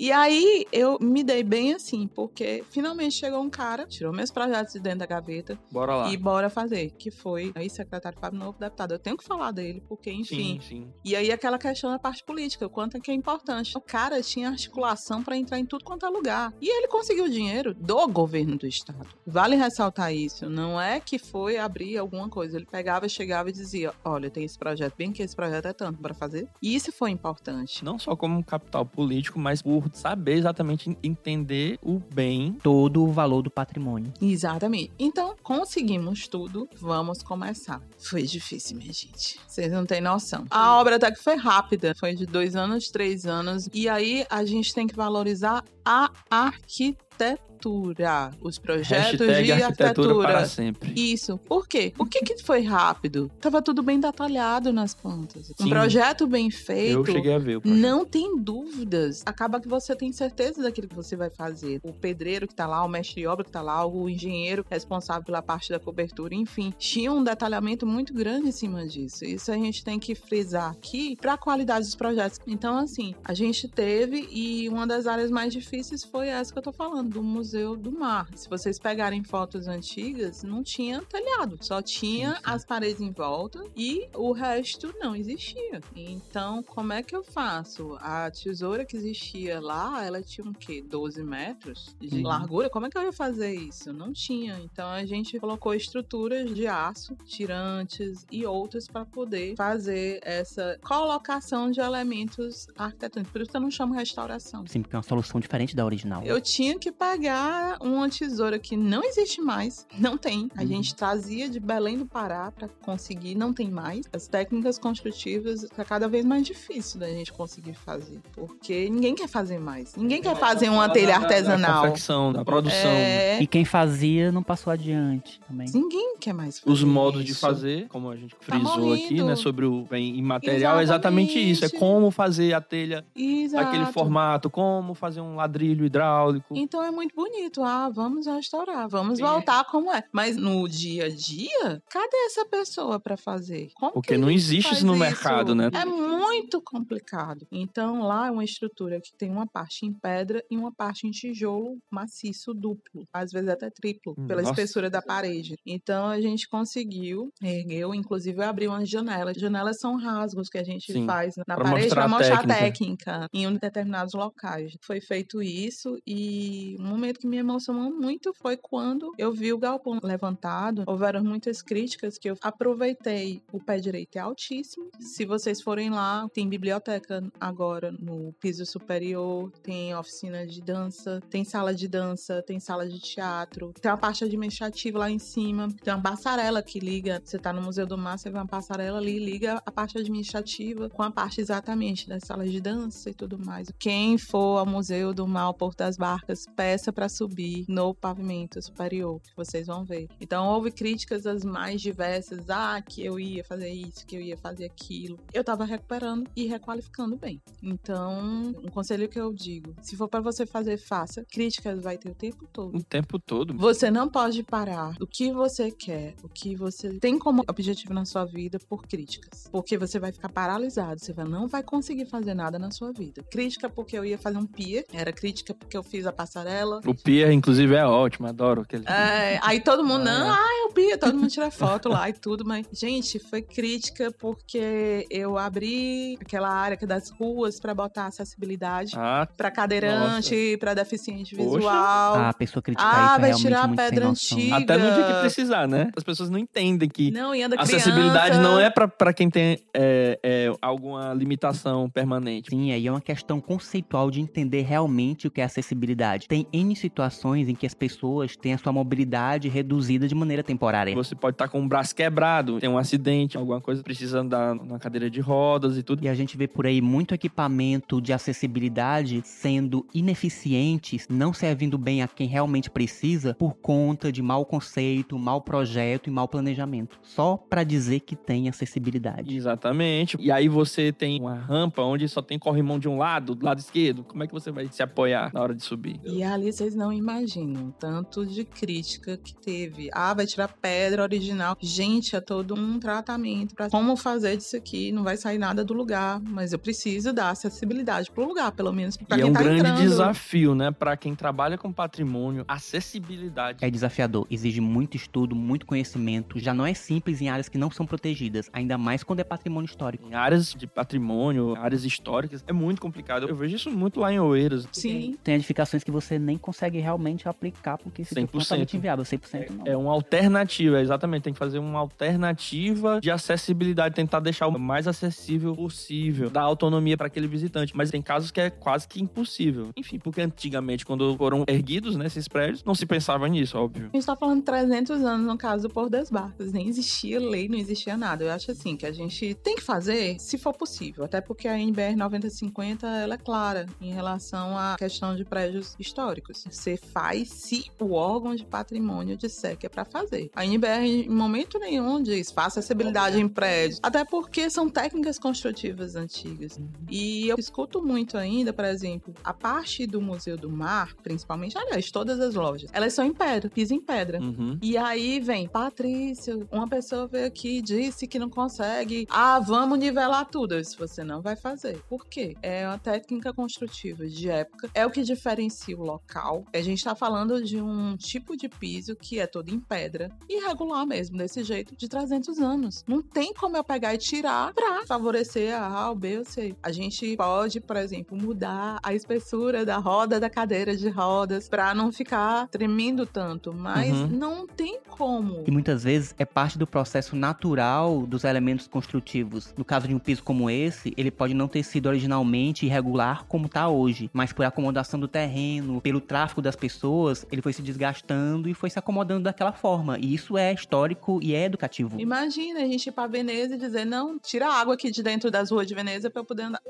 E aí eu me dei bem assim, porque finalmente chegou um cara, tirou meus projetos de dentro da gaveta Bora lá. e bora fazer, que foi aí secretário Fábio Novo Deputado. Eu tenho que falar dele, porque enfim, Sim, sim. e aí aquela questão da parte política, o quanto é que é importante. O cara tinha articulação para entrar em tudo quanto é lugar. E ele conseguiu dinheiro do governo do estado. Vale ressaltar isso. Não é que foi abrir alguma coisa. Ele pegava, chegava e dizia: Olha, tem esse projeto, bem que esse projeto é tanto para fazer. E isso foi importante. Não só como capital político, mas por saber exatamente entender o bem. todo o valor do patrimônio. Exatamente. Então, conseguimos tudo. Vamos começar. Foi difícil, minha gente. Vocês não têm noção. A obra até que foi rápida. Foi de dois anos, três anos. E aí a gente tem que valorizar a arquitetura. Arquitetura, os projetos Hashtag de arquitetura para sempre. Isso. Por quê? Por que, que foi rápido? Tava tudo bem detalhado nas plantas. Um Sim. projeto bem Eu feito. cheguei a ver o projeto. Não tem dúvidas. Acaba que você tem certeza daquilo que você vai fazer. O pedreiro que tá lá, o mestre de obra que tá lá, o engenheiro responsável pela parte da cobertura, enfim, tinha um detalhamento muito grande em cima disso. Isso a gente tem que frisar aqui para a qualidade dos projetos. Então, assim, a gente teve e uma das áreas mais difíceis foi essa que eu tô falando, do Museu do Mar. Se vocês pegarem fotos antigas, não tinha telhado, só tinha Sim, sim. as paredes em volta e o resto não existia. Então, como é que eu faço? A tesoura que existia lá, ela tinha um quê? 12 metros de Uhum. largura? Como é que eu ia fazer isso? Não tinha. Então, a gente colocou estruturas de aço, tirantes e outras para poder fazer essa colocação de elementos arquitetônicos. Por isso eu não chamo restauração. Sim, porque é uma solução diferente da original. Eu tinha que pegar uma tesoura que não existe mais, não tem. A Uhum. gente trazia de Belém do Pará para conseguir, não tem mais. As técnicas construtivas tá cada vez mais difícil da gente conseguir fazer, porque ninguém quer fazer mais. Ninguém quer fazer uma telha Da artesanal. confecção, da produção. É, E quem fazia não passou adiante também. ninguém quer mais fazer Os modos de isso. fazer, como a gente Tá frisou aqui, morrendo. né, sobre o bem imaterial, é exatamente isso. É Exatamente. como fazer a telha Exato. daquele formato, como fazer um ladrilho hidráulico. Então é muito bonito. Ah, vamos restaurar, vamos Sim. voltar como é. Mas no dia a dia, cadê essa pessoa para fazer? Como Porque que não existe isso no mercado, né? É muito complicado. Então lá é uma estrutura que tem uma parte em pedra e uma parte em tijolo maciço duplo, às vezes até triplo, pela Nossa. espessura da parede. Então a gente conseguiu, ergueu, inclusive eu abri umas janelas. Janelas são rasgos que a gente Sim, faz na pra parede para mostrar a técnica. técnica em um determinados locais. Foi feito isso e um momento que me emocionou muito foi quando eu vi o galpão levantado. Houveram muitas críticas que eu aproveitei. O pé direito é altíssimo. Se vocês forem lá, tem biblioteca agora no piso superior, tem oficina de dança, tem sala de dança, tem sala de teatro, tem uma parte administrativa lá em cima, tem uma passarela que liga. Você tá no Museu do Mar, você vê uma passarela ali, liga a parte administrativa com a parte exatamente das salas de dança e tudo mais. Quem for ao Museu do Mar, ao Porto das Barcas, peça para subir no pavimento superior, que vocês vão ver. Então houve críticas as mais diversas, ah, que eu ia fazer isso, que eu ia fazer aquilo. Eu tava recuperando e requalificando bem. Então, um conselho que eu digo, se for para você fazer, faça. Críticas vai ter o tempo todo. O tempo todo. Você não pode parar o que você quer, o que você tem como objetivo na sua vida por críticas. Porque você vai ficar paralisado, você vai- não vai conseguir fazer nada na sua vida. Crítica porque eu ia fazer um pier, era crítica porque eu fiz a passarela. O Pier, inclusive, é ótimo, adoro aquele. É, aí todo mundo, É. não, ah, é pier, todo mundo tira foto lá e tudo, mas, gente, foi crítica porque eu abri aquela área que é das ruas pra botar acessibilidade Ah, pra cadeirante, pra deficiente Poxa. visual. A pessoa criticar Ah, isso é vai realmente tirar a muito pedra antiga. até no dia que precisar, né? As pessoas não entendem que Não, e anda a criança. acessibilidade não é pra, pra quem tem é, é, alguma limitação permanente. Sim, aí é uma questão conceitual de entender realmente o que é acessibilidade. Tem N situações em que as pessoas têm a sua mobilidade reduzida de maneira temporária. Você pode estar com o braço quebrado, tem um acidente, alguma coisa, precisa andar na cadeira de rodas e tudo. E a gente vê por aí muito equipamento de acessibilidade sendo ineficientes, não servindo bem a quem realmente precisa por conta de mau conceito, mau projeto e mau planejamento. Só pra dizer que tem acessibilidade. Exatamente. E aí você tem uma rampa onde só tem corrimão de um lado, do lado esquerdo. Como é que você vai se apoiar na hora de subir? E ali vocês não imaginam tanto de crítica que teve. Ah, vai tirar pedra original. Gente, é todo um tratamento pra como fazer disso aqui. Não vai sair nada do lugar, mas eu preciso dar acessibilidade pro lugar, pelo menos pra e quem é um tá grande entrando. desafio, né? Pra quem trabalha com patrimônio, acessibilidade. É desafiador, exige muito estudo, muito conhecimento. Já não é simples em áreas que não são protegidas, ainda mais quando é patrimônio histórico. Em áreas de patrimônio, áreas históricas, é muito complicado. Eu vejo isso muito lá em Oeiras. Sim. Tem edificações que você nem consegue realmente aplicar porque fica 100%. totalmente inviável, 100% não. É uma alternativa, exatamente. Tem que fazer uma alternativa de acessibilidade, tentar deixar o mais acessível possível, dar autonomia para aquele visitante. Mas tem casos que é quase que impossível. Enfim, porque antigamente, quando foram erguidos né, esses prédios, não se pensava nisso, óbvio. A gente tá falando de 300 anos no caso do Porto das Barcas. Nem existia lei, não existia nada. Eu acho assim que a gente tem que fazer se for possível. Até porque a NBR 9050 ela é clara em relação à questão de prédios históricos. Você faz se o órgão de patrimônio disser que é para fazer. A NBR, em momento nenhum, diz faça acessibilidade em prédios. Até porque são técnicas construtivas antigas. E eu escuto muito ainda, por exemplo, a parte do Museu do Mar, principalmente, aliás, todas as lojas, elas são em pedra, piso em pedra. Uhum. E aí vem, Patrícia, uma pessoa veio aqui e disse que não consegue. Ah, vamos nivelar tudo. Isso você não vai fazer. Por quê? É uma técnica construtiva de época. É o que diferencia o local. A gente tá falando de um tipo de piso que é todo em pedra, irregular mesmo, desse jeito, de 300 anos. Não tem como eu pegar e tirar pra favorecer a A, o B ou C. A gente pode, por exemplo, mudar a espessura da roda da cadeira de rodas pra não ficar tremendo tanto, mas Uhum. não tem como. E muitas vezes é parte do processo natural dos elementos construtivos. No caso de um piso como esse, ele pode não ter sido originalmente irregular como está hoje, mas por acomodação do terreno, pelo tráfego das pessoas, ele foi se desgastando e foi se acomodando daquela forma. E isso é histórico e é educativo. Imagina a gente ir pra Veneza e dizer, não, tira a água aqui de dentro das ruas de Veneza pra eu poder andar.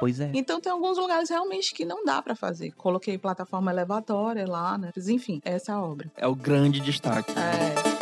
Pois é. Então tem alguns lugares realmente que não dá pra fazer. Coloquei plataforma elevatória lá, né? Mas, enfim, essa é a obra. É o grande destaque. É.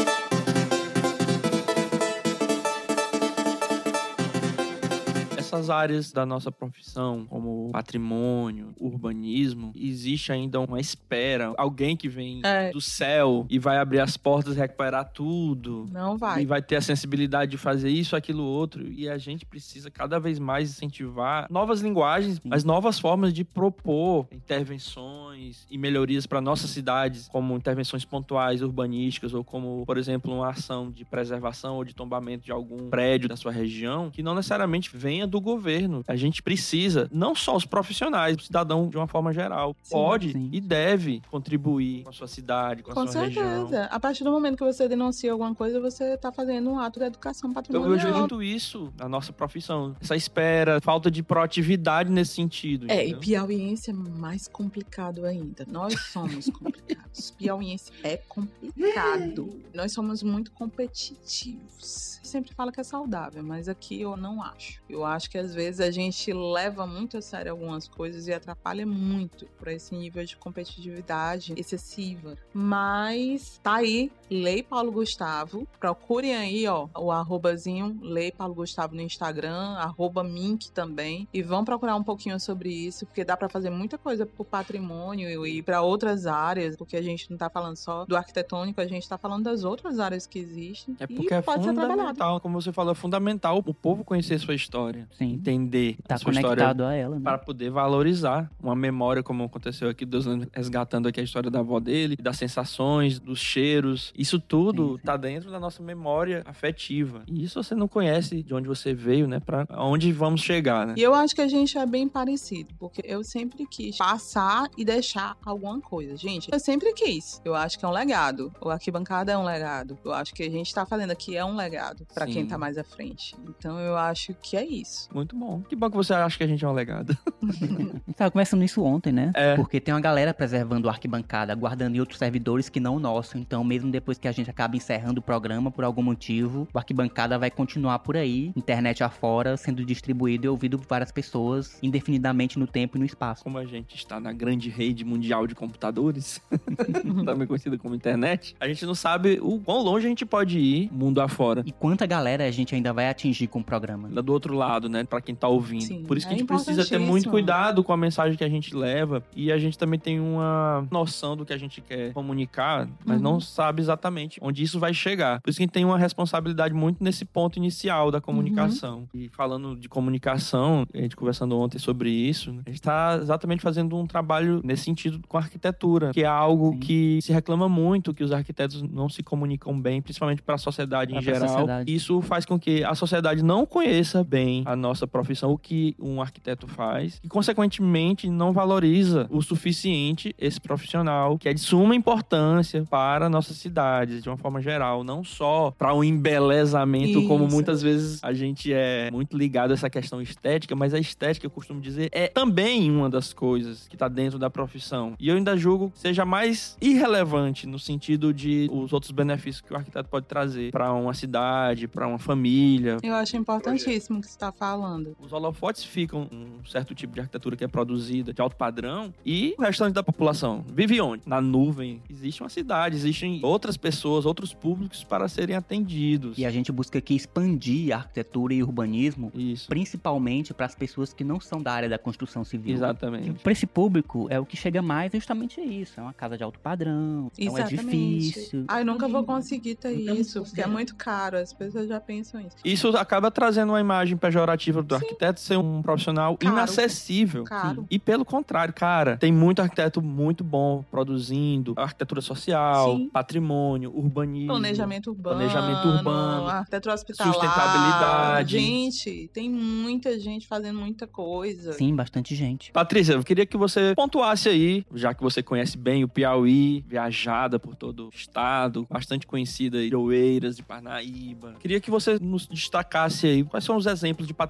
Essas áreas da nossa profissão, como patrimônio, urbanismo, existe ainda uma espera. Alguém que vem É. do céu e vai abrir as portas e recuperar tudo. Não vai. E vai ter a sensibilidade de fazer isso, aquilo, outro. E a gente precisa cada vez mais incentivar novas linguagens, as novas formas de propor intervenções e melhorias para nossas cidades, como intervenções pontuais urbanísticas, ou como, por exemplo, uma ação de preservação ou de tombamento de algum prédio da sua região, que não necessariamente venha do governo. A gente precisa, não só os profissionais, o cidadão de uma forma geral, Sim, pode sim. e deve contribuir com a sua cidade, com a Com sua região. certeza. A partir do momento que você denuncia alguma coisa, você tá fazendo um ato de educação Eu patrimonial. vejo muito isso na nossa profissão. Essa espera, falta de proatividade nesse sentido. É, e piauiense é mais complicado ainda. Nós somos complicados. [laughs] piauiense é complicado. Nós somos muito competitivos. Sempre fala que é saudável, mas aqui eu não acho. Eu acho que às vezes a gente leva muito a sério algumas coisas e atrapalha muito para esse nível de competitividade excessiva. Mas tá aí, Lei Paulo Gustavo. Procurem aí, ó, o arrobazinho Lei Paulo Gustavo no Instagram, arroba Mink também. E vão procurar um pouquinho sobre isso, porque dá pra fazer muita coisa pro patrimônio e para outras áreas, porque a gente não tá falando só do arquitetônico, a gente tá falando das outras áreas que existem. É e porque é pode ser trabalhado. fundamental, como você falou, é fundamental o povo conhecer sua história, Sim. entender Tá a sua história conectado a ela, né? para poder valorizar uma memória, como aconteceu aqui, Deus resgatando aqui a história da avó dele, das sensações, dos cheiros. Isso tudo Sim, sim. tá dentro da nossa memória afetiva. E isso você não conhece de onde você veio, né? Para onde vamos chegar, né? E eu acho que a gente é bem parecido, porque eu sempre quis passar e deixar alguma coisa. Gente, eu sempre quis. Eu acho que é um legado. O arquibancada é um legado. Eu acho que a gente tá fazendo aqui é um legado pra quem tá mais à frente. Então eu acho que é isso. Muito bom. Que bom que você acha que a gente é um legado. A [laughs] gente tava conversando isso ontem, né? É. Porque tem uma galera preservando o arquibancada, guardando em outros servidores que não o nosso. Então, mesmo depois que a gente acaba encerrando o programa por algum motivo, o arquibancada vai continuar por aí, internet afora, sendo distribuído e ouvido por várias pessoas, indefinidamente no tempo e no espaço. Como a gente está na grande rede mundial de computadores, [laughs] também conhecida como internet, a gente não sabe o quão longe a gente pode ir mundo afora. E quanta galera a gente ainda vai atingir com o programa. Do outro lado, né? Pra quem tá ouvindo. Sim, Por isso que é a gente precisa ter muito cuidado com a mensagem que a gente leva. E a gente também tem uma noção do que a gente quer comunicar, mas Uhum. não sabe exatamente onde isso vai chegar. Por isso que a gente tem uma responsabilidade muito nesse ponto inicial da comunicação. Uhum. E falando de comunicação, a gente conversando ontem sobre isso, né, a gente tá exatamente fazendo um trabalho nesse sentido com a arquitetura, que é algo Sim. que se reclama muito, que os arquitetos não se comunicam bem, principalmente para a sociedade em Pra- pra geral. sociedade. Isso faz com que a sociedade não conheça bem a nossa profissão, o que um arquiteto faz, e consequentemente não valoriza o suficiente esse profissional, que é de suma importância para nossas cidades, de uma forma geral, não só para o um embelezamento, Isso. como muitas vezes a gente é muito ligado a essa questão estética, mas a estética, eu costumo dizer, é também uma das coisas que está dentro da profissão. E eu ainda julgo que seja mais irrelevante no sentido de os outros benefícios que o arquiteto pode trazer para uma cidade, para uma família. Eu acho importantíssimo o que você está falando. Os holofotes ficam um certo tipo de arquitetura que é produzida de alto padrão e o restante da população vive onde? Na nuvem. Existe uma cidade, existem outras pessoas, outros públicos para serem atendidos. E a gente busca aqui expandir a arquitetura e urbanismo, Isso. principalmente para as pessoas que não são da área da construção civil. Exatamente. Para esse público, é o que chega mais é justamente isso. É uma casa de alto padrão, Exatamente. é um edifício. Ah, eu nunca vou conseguir ter isso, porque é muito caro. As pessoas já pensam isso. Isso acaba trazendo uma imagem pejorativa do Sim. arquiteto ser um profissional caro. inacessível. Caro. E pelo contrário, cara, tem muito arquiteto muito bom produzindo arquitetura social, Sim. patrimônio, urbanismo, planejamento urbano, planejamento urbano, arquitetura hospitalar, sustentabilidade. Gente, tem muita gente fazendo muita coisa. Sim, bastante gente. Patrícia, eu queria que você pontuasse aí, já que você conhece bem o Piauí, viajada por todo o estado, bastante conhecida de Oeiras, de Parnaíba. Queria que você nos destacasse aí quais são os exemplos de patrimônio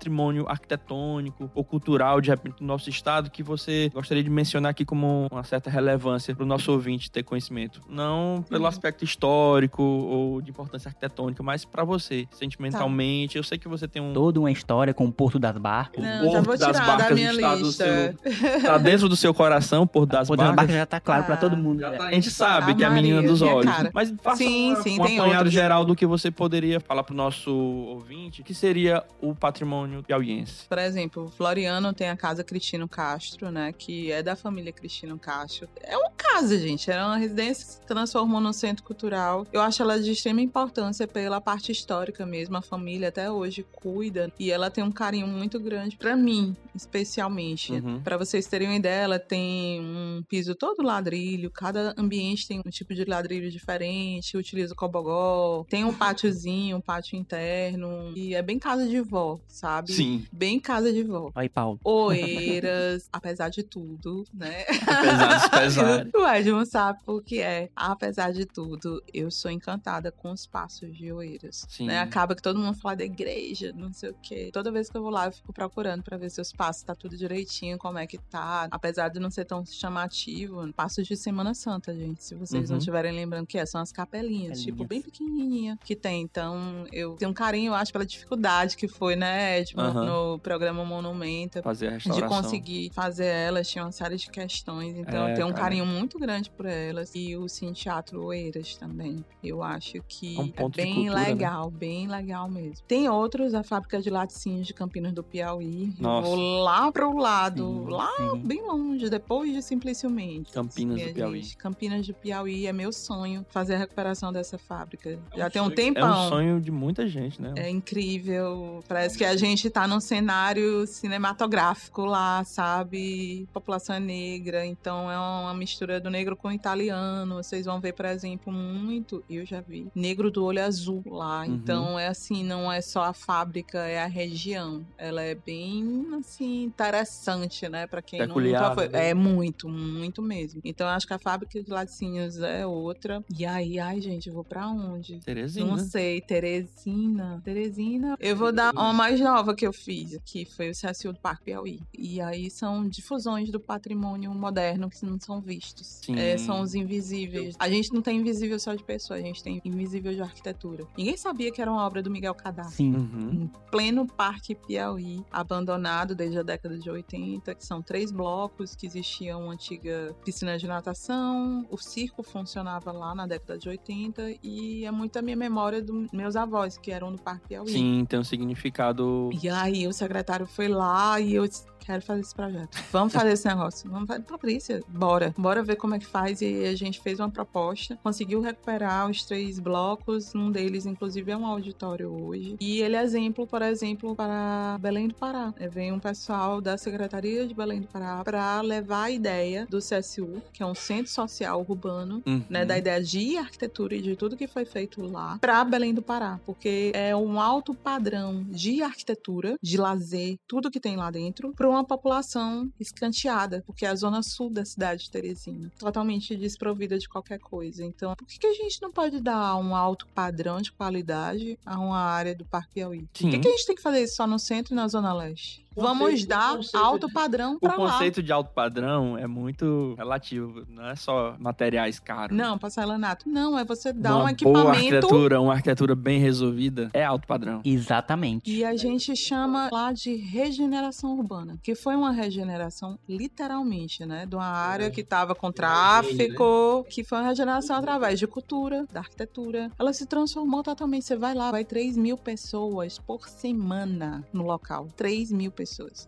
arquitetônico ou cultural, de repente, do nosso estado, que você gostaria de mencionar aqui como uma certa relevância para o nosso ouvinte ter conhecimento. Não pelo uhum. aspecto histórico ou de importância arquitetônica, mas para você, sentimentalmente. Tá. Eu sei que você tem um. Toda uma história com o Porto das Barcas. Não, o Porto das Barcas da minha está, do seu, tá dentro do seu coração, o Porto das o Porto Barcas. das Barcas já tá claro ah, para todo mundo. Tá, a gente sabe a que é a menina dos olhos. Mas faça sim, uma, sim, um apanhado outros. geral do que você poderia falar pro nosso ouvinte, que seria o patrimônio piauiense. Por exemplo, Floriano tem a Casa Cristino Castro, né? Que é da família Cristino Castro. É uma casa, gente. Era uma residência que se transformou num centro cultural. Eu acho ela de extrema importância pela parte histórica mesmo. A família até hoje cuida e ela tem um carinho muito grande para mim, especialmente. Uhum. Para vocês terem uma ideia, ela tem um piso todo ladrilho. Cada ambiente tem um tipo de ladrilho diferente. Utiliza o cobogó. Tem um [laughs] pátiozinho, um pátio interno. E é bem casa de vó, sabe? Sim. Bem casa de vó. Oi, Paulo. Oeiras, [laughs] apesar de tudo, né? Apesar dos pesares. o Edmund sabe o que é. Apesar de tudo, eu sou encantada com os passos de Oeiras. Sim. Né? Acaba que todo mundo fala da igreja, não sei o quê. Toda vez que eu vou lá, eu fico procurando para ver se os passos tá tudo direitinho, como é que tá. Apesar de não ser tão chamativo, passos de Semana Santa, gente. Se vocês uhum. não estiverem lembrando que é, são as capelinhas, tipo, bem pequenininha que tem. Então, eu tenho um carinho, eu acho, pela dificuldade que foi, né, Uhum. no programa Monumento. Fazer a restauração. De conseguir fazer elas, tinha uma série de questões. Então, é, eu tenho um cara. carinho muito grande por elas. E o Cine Teatro Oeiras também. Eu acho que é, um é bem cultura, né? legal, né? bem legal mesmo. Tem outros, a fábrica de laticínios de Campinas do Piauí. Nossa. Eu vou lá pro lado, sim, lá sim. bem longe, depois de Simpliciamente. Campinas do Piauí. Gente. Campinas do Piauí é meu sonho fazer a recuperação dessa fábrica. É Já tem um tempão. É um sonho de muita gente, né? É incrível. Parece que a gente tá num cenário cinematográfico lá, sabe? População é negra, então é uma mistura do negro com italiano. Vocês vão ver, por exemplo, muito, eu já vi, negro do olho azul lá. Uhum. Então é assim, não é só a fábrica, é a região. Ela é bem assim interessante, né, para quem Peculiar, nunca foi. Né? É muito, muito mesmo. Então acho que a fábrica de laticínios é outra. E aí, ai, gente, eu vou para onde? Teresina. Não sei, Teresina. Teresina. Eu vou dar uma mais nova que eu fiz, que foi o CSU do Parque Piauí. E aí são difusões do patrimônio moderno que não são vistos. É, são os invisíveis. A gente não tem invisível só de pessoa, a gente tem invisível de arquitetura. Ninguém sabia que era uma obra do Miguel Cadar. Sim. Uhum. Em pleno Parque Piauí, abandonado desde a década de 80, que são três blocos que existiam uma antiga piscina de natação, o circo funcionava lá na década de 80 e é muito a minha memória dos meus avós, que eram do Parque Piauí. Sim, tem um significado. E aí o secretário foi lá e eu quero fazer esse projeto. Vamos fazer esse negócio. Vamos fazer. Patrícia, bora. Bora ver como é que faz e a gente fez uma proposta, conseguiu recuperar os três blocos, um deles inclusive é um auditório hoje. E ele é exemplo, por exemplo, para Belém do Pará. É, vem um pessoal da Secretaria de Belém do Pará para levar a ideia do CSU, que é um centro social urbano, Uhum. né, da ideia de arquitetura e de tudo que foi feito lá para Belém do Pará, porque é um alto padrão de arquitetura, de lazer, tudo que tem lá dentro, para uma população escanteada, porque é a zona sul da cidade de Teresina, totalmente desprovida de qualquer coisa. Então, por que, que a gente não pode dar um alto padrão de qualidade a uma área do Parque Piauí? Por que, Sim. que a gente tem que fazer isso só no centro e na zona leste? O Vamos o dar alto de- padrão O para lá. conceito de alto padrão é muito relativo, não é só materiais caros. Não, parcelanato. Não, é você dar uma um boa equipamento arquitetura, uma arquitetura bem resolvida é alto padrão. Exatamente. E a gente chama lá de regeneração urbana, que foi uma regeneração literalmente, né? De uma área que estava com tráfico, que foi uma regeneração através de cultura, da arquitetura. Ela se transformou totalmente. Você vai lá, vai 3 mil pessoas por semana no local. 3 mil pessoas.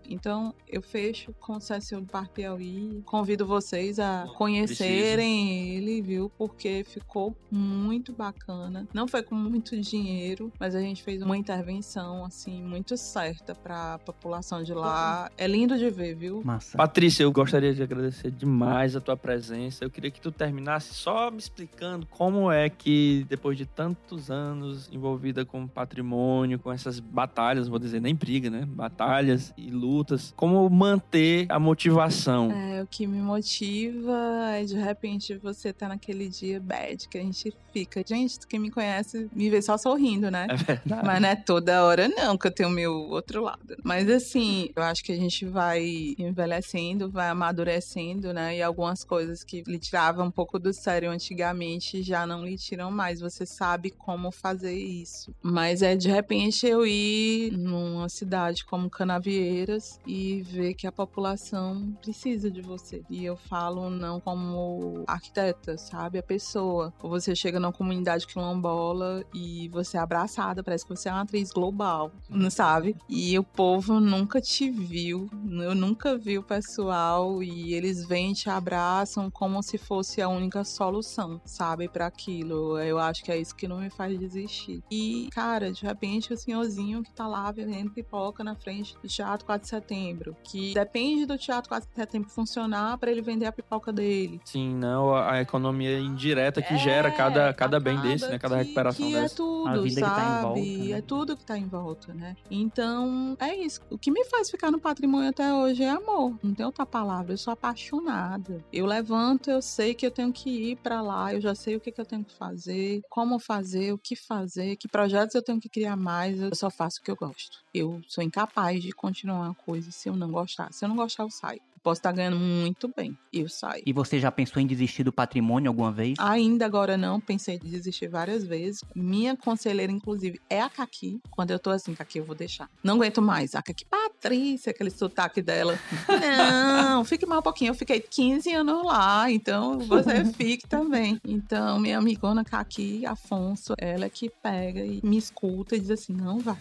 Então, eu fecho com o CSU do Parque Piauí. Convido vocês a conhecerem ele, viu? Porque ficou muito bacana. Não foi com muito dinheiro, mas a gente fez uma intervenção, assim, muito certa pra população de lá. É lindo de ver, viu? Massa. Patrícia, eu gostaria de agradecer demais a tua presença. Eu queria que tu terminasse só me explicando como é que, depois de tantos anos envolvida com patrimônio, com essas batalhas, vou dizer nem briga, né? Batalhas e lutas, como manter a motivação. É, o que me motiva é de repente você tá naquele dia bad que a gente fica. Gente, quem me conhece me vê só sorrindo, né? É verdade. Mas não é toda hora, não, que eu tenho o meu outro lado. Mas assim, eu acho que a gente vai envelhecendo, vai amadurecendo, né? E algumas coisas que lhe tiravam um pouco do sério antigamente já não lhe tiram mais. Você sabe como fazer isso. Mas é de repente eu ir numa cidade como Canavieiras e ver que a população precisa de você. E eu falo não como arquiteta, sabe? A pessoa. Ou você chega numa comunidade quilombola e você é abraçada, parece que você é uma atriz global, não sabe? E o povo nunca te viu, eu nunca vi o pessoal e eles vêm te abraçam como se fosse a única solução, sabe, para aquilo. Eu acho que é isso que não me faz desistir. E, cara, de repente o senhorzinho que tá lá vendendo pipoca na frente do Teatro 4 de Setembro, que depende do Teatro 4 de Setembro funcionar para ele vender a pipoca dele. Sim, não, a a economia indireta que É, gera cada, cada bem acaba desse, né? Cada que- recuperação que é dessa. tudo, A vida que tá em sabe? volta, né? É tudo que tá em volta, né? Então, é isso. O que me faz ficar no patrimônio até hoje é amor. Não tem outra palavra. Eu sou apaixonada. Eu levanto, eu sei que eu tenho que ir pra lá, eu já sei o que, que eu tenho que fazer, como fazer, o que fazer, que projetos eu tenho que criar mais. Eu só faço o que eu gosto. Eu sou incapaz de continuar uma coisa se eu não gostar. Se eu não gostar, eu saio. Posso estar ganhando muito bem. Eu saio. E você já pensou em desistir do patrimônio alguma vez? Ainda agora não, pensei em desistir várias vezes. Minha conselheira, inclusive, é a Kaki. Quando eu tô assim, Kaki, eu vou deixar. Não aguento mais. A Kaki, Patrícia, aquele sotaque dela. [laughs] Não, fique mais um pouquinho. Eu fiquei 15 anos lá, então você [laughs] fique também. Então, minha amigona Kaki, Afonso, ela é que pega e me escuta e diz assim: não, vai,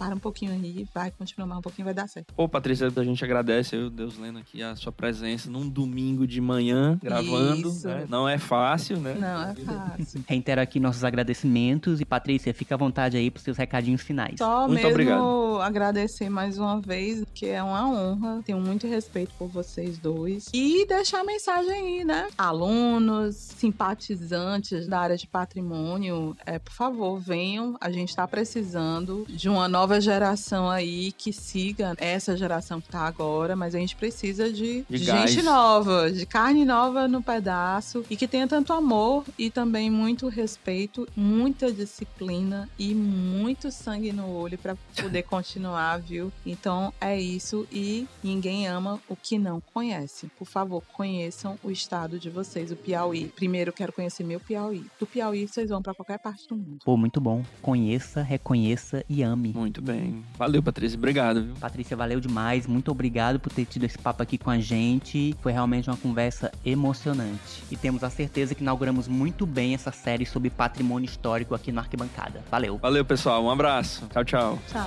para um pouquinho aí, vai, continua mais um pouquinho, vai dar certo. Pô, Patrícia, a gente agradece, eu, Deus lendo aqui, a sua presença num domingo de manhã, gravando. Né? Não é fácil, né? Não, é fácil. Reitero aqui nossos agradecimentos e Patrícia, fica à vontade aí pros seus recadinhos finais. Só Muito mesmo obrigado. agradecer mais uma vez, que é uma honra. Tenho muito respeito por vocês dois. E deixar a mensagem aí, né? Alunos, simpatizantes da área de patrimônio, é, por favor, venham. A gente está precisando de uma nova geração aí que siga essa geração que tá agora, mas a gente precisa de, De de gente nova, de carne nova no pedaço e que tenha tanto amor e também muito respeito, muita disciplina e muito sangue no olho para poder continuar, viu? Então é isso e ninguém ama o que não conhece. Por favor, conheçam o estado de vocês, o Piauí. Primeiro eu quero conhecer meu Piauí. Do Piauí vocês vão para qualquer parte do mundo. Pô, muito bom. Conheça, reconheça e ame. Muito bem. Valeu, Patrícia. Obrigado, viu? Patrícia, valeu demais. Muito obrigado por ter tido esse papo aqui com a gente. Foi realmente uma conversa emocionante. E temos a certeza que inauguramos muito bem essa série sobre patrimônio histórico aqui no Arquibancada. Valeu. Valeu, pessoal. Um abraço. Tchau, tchau. Tchau.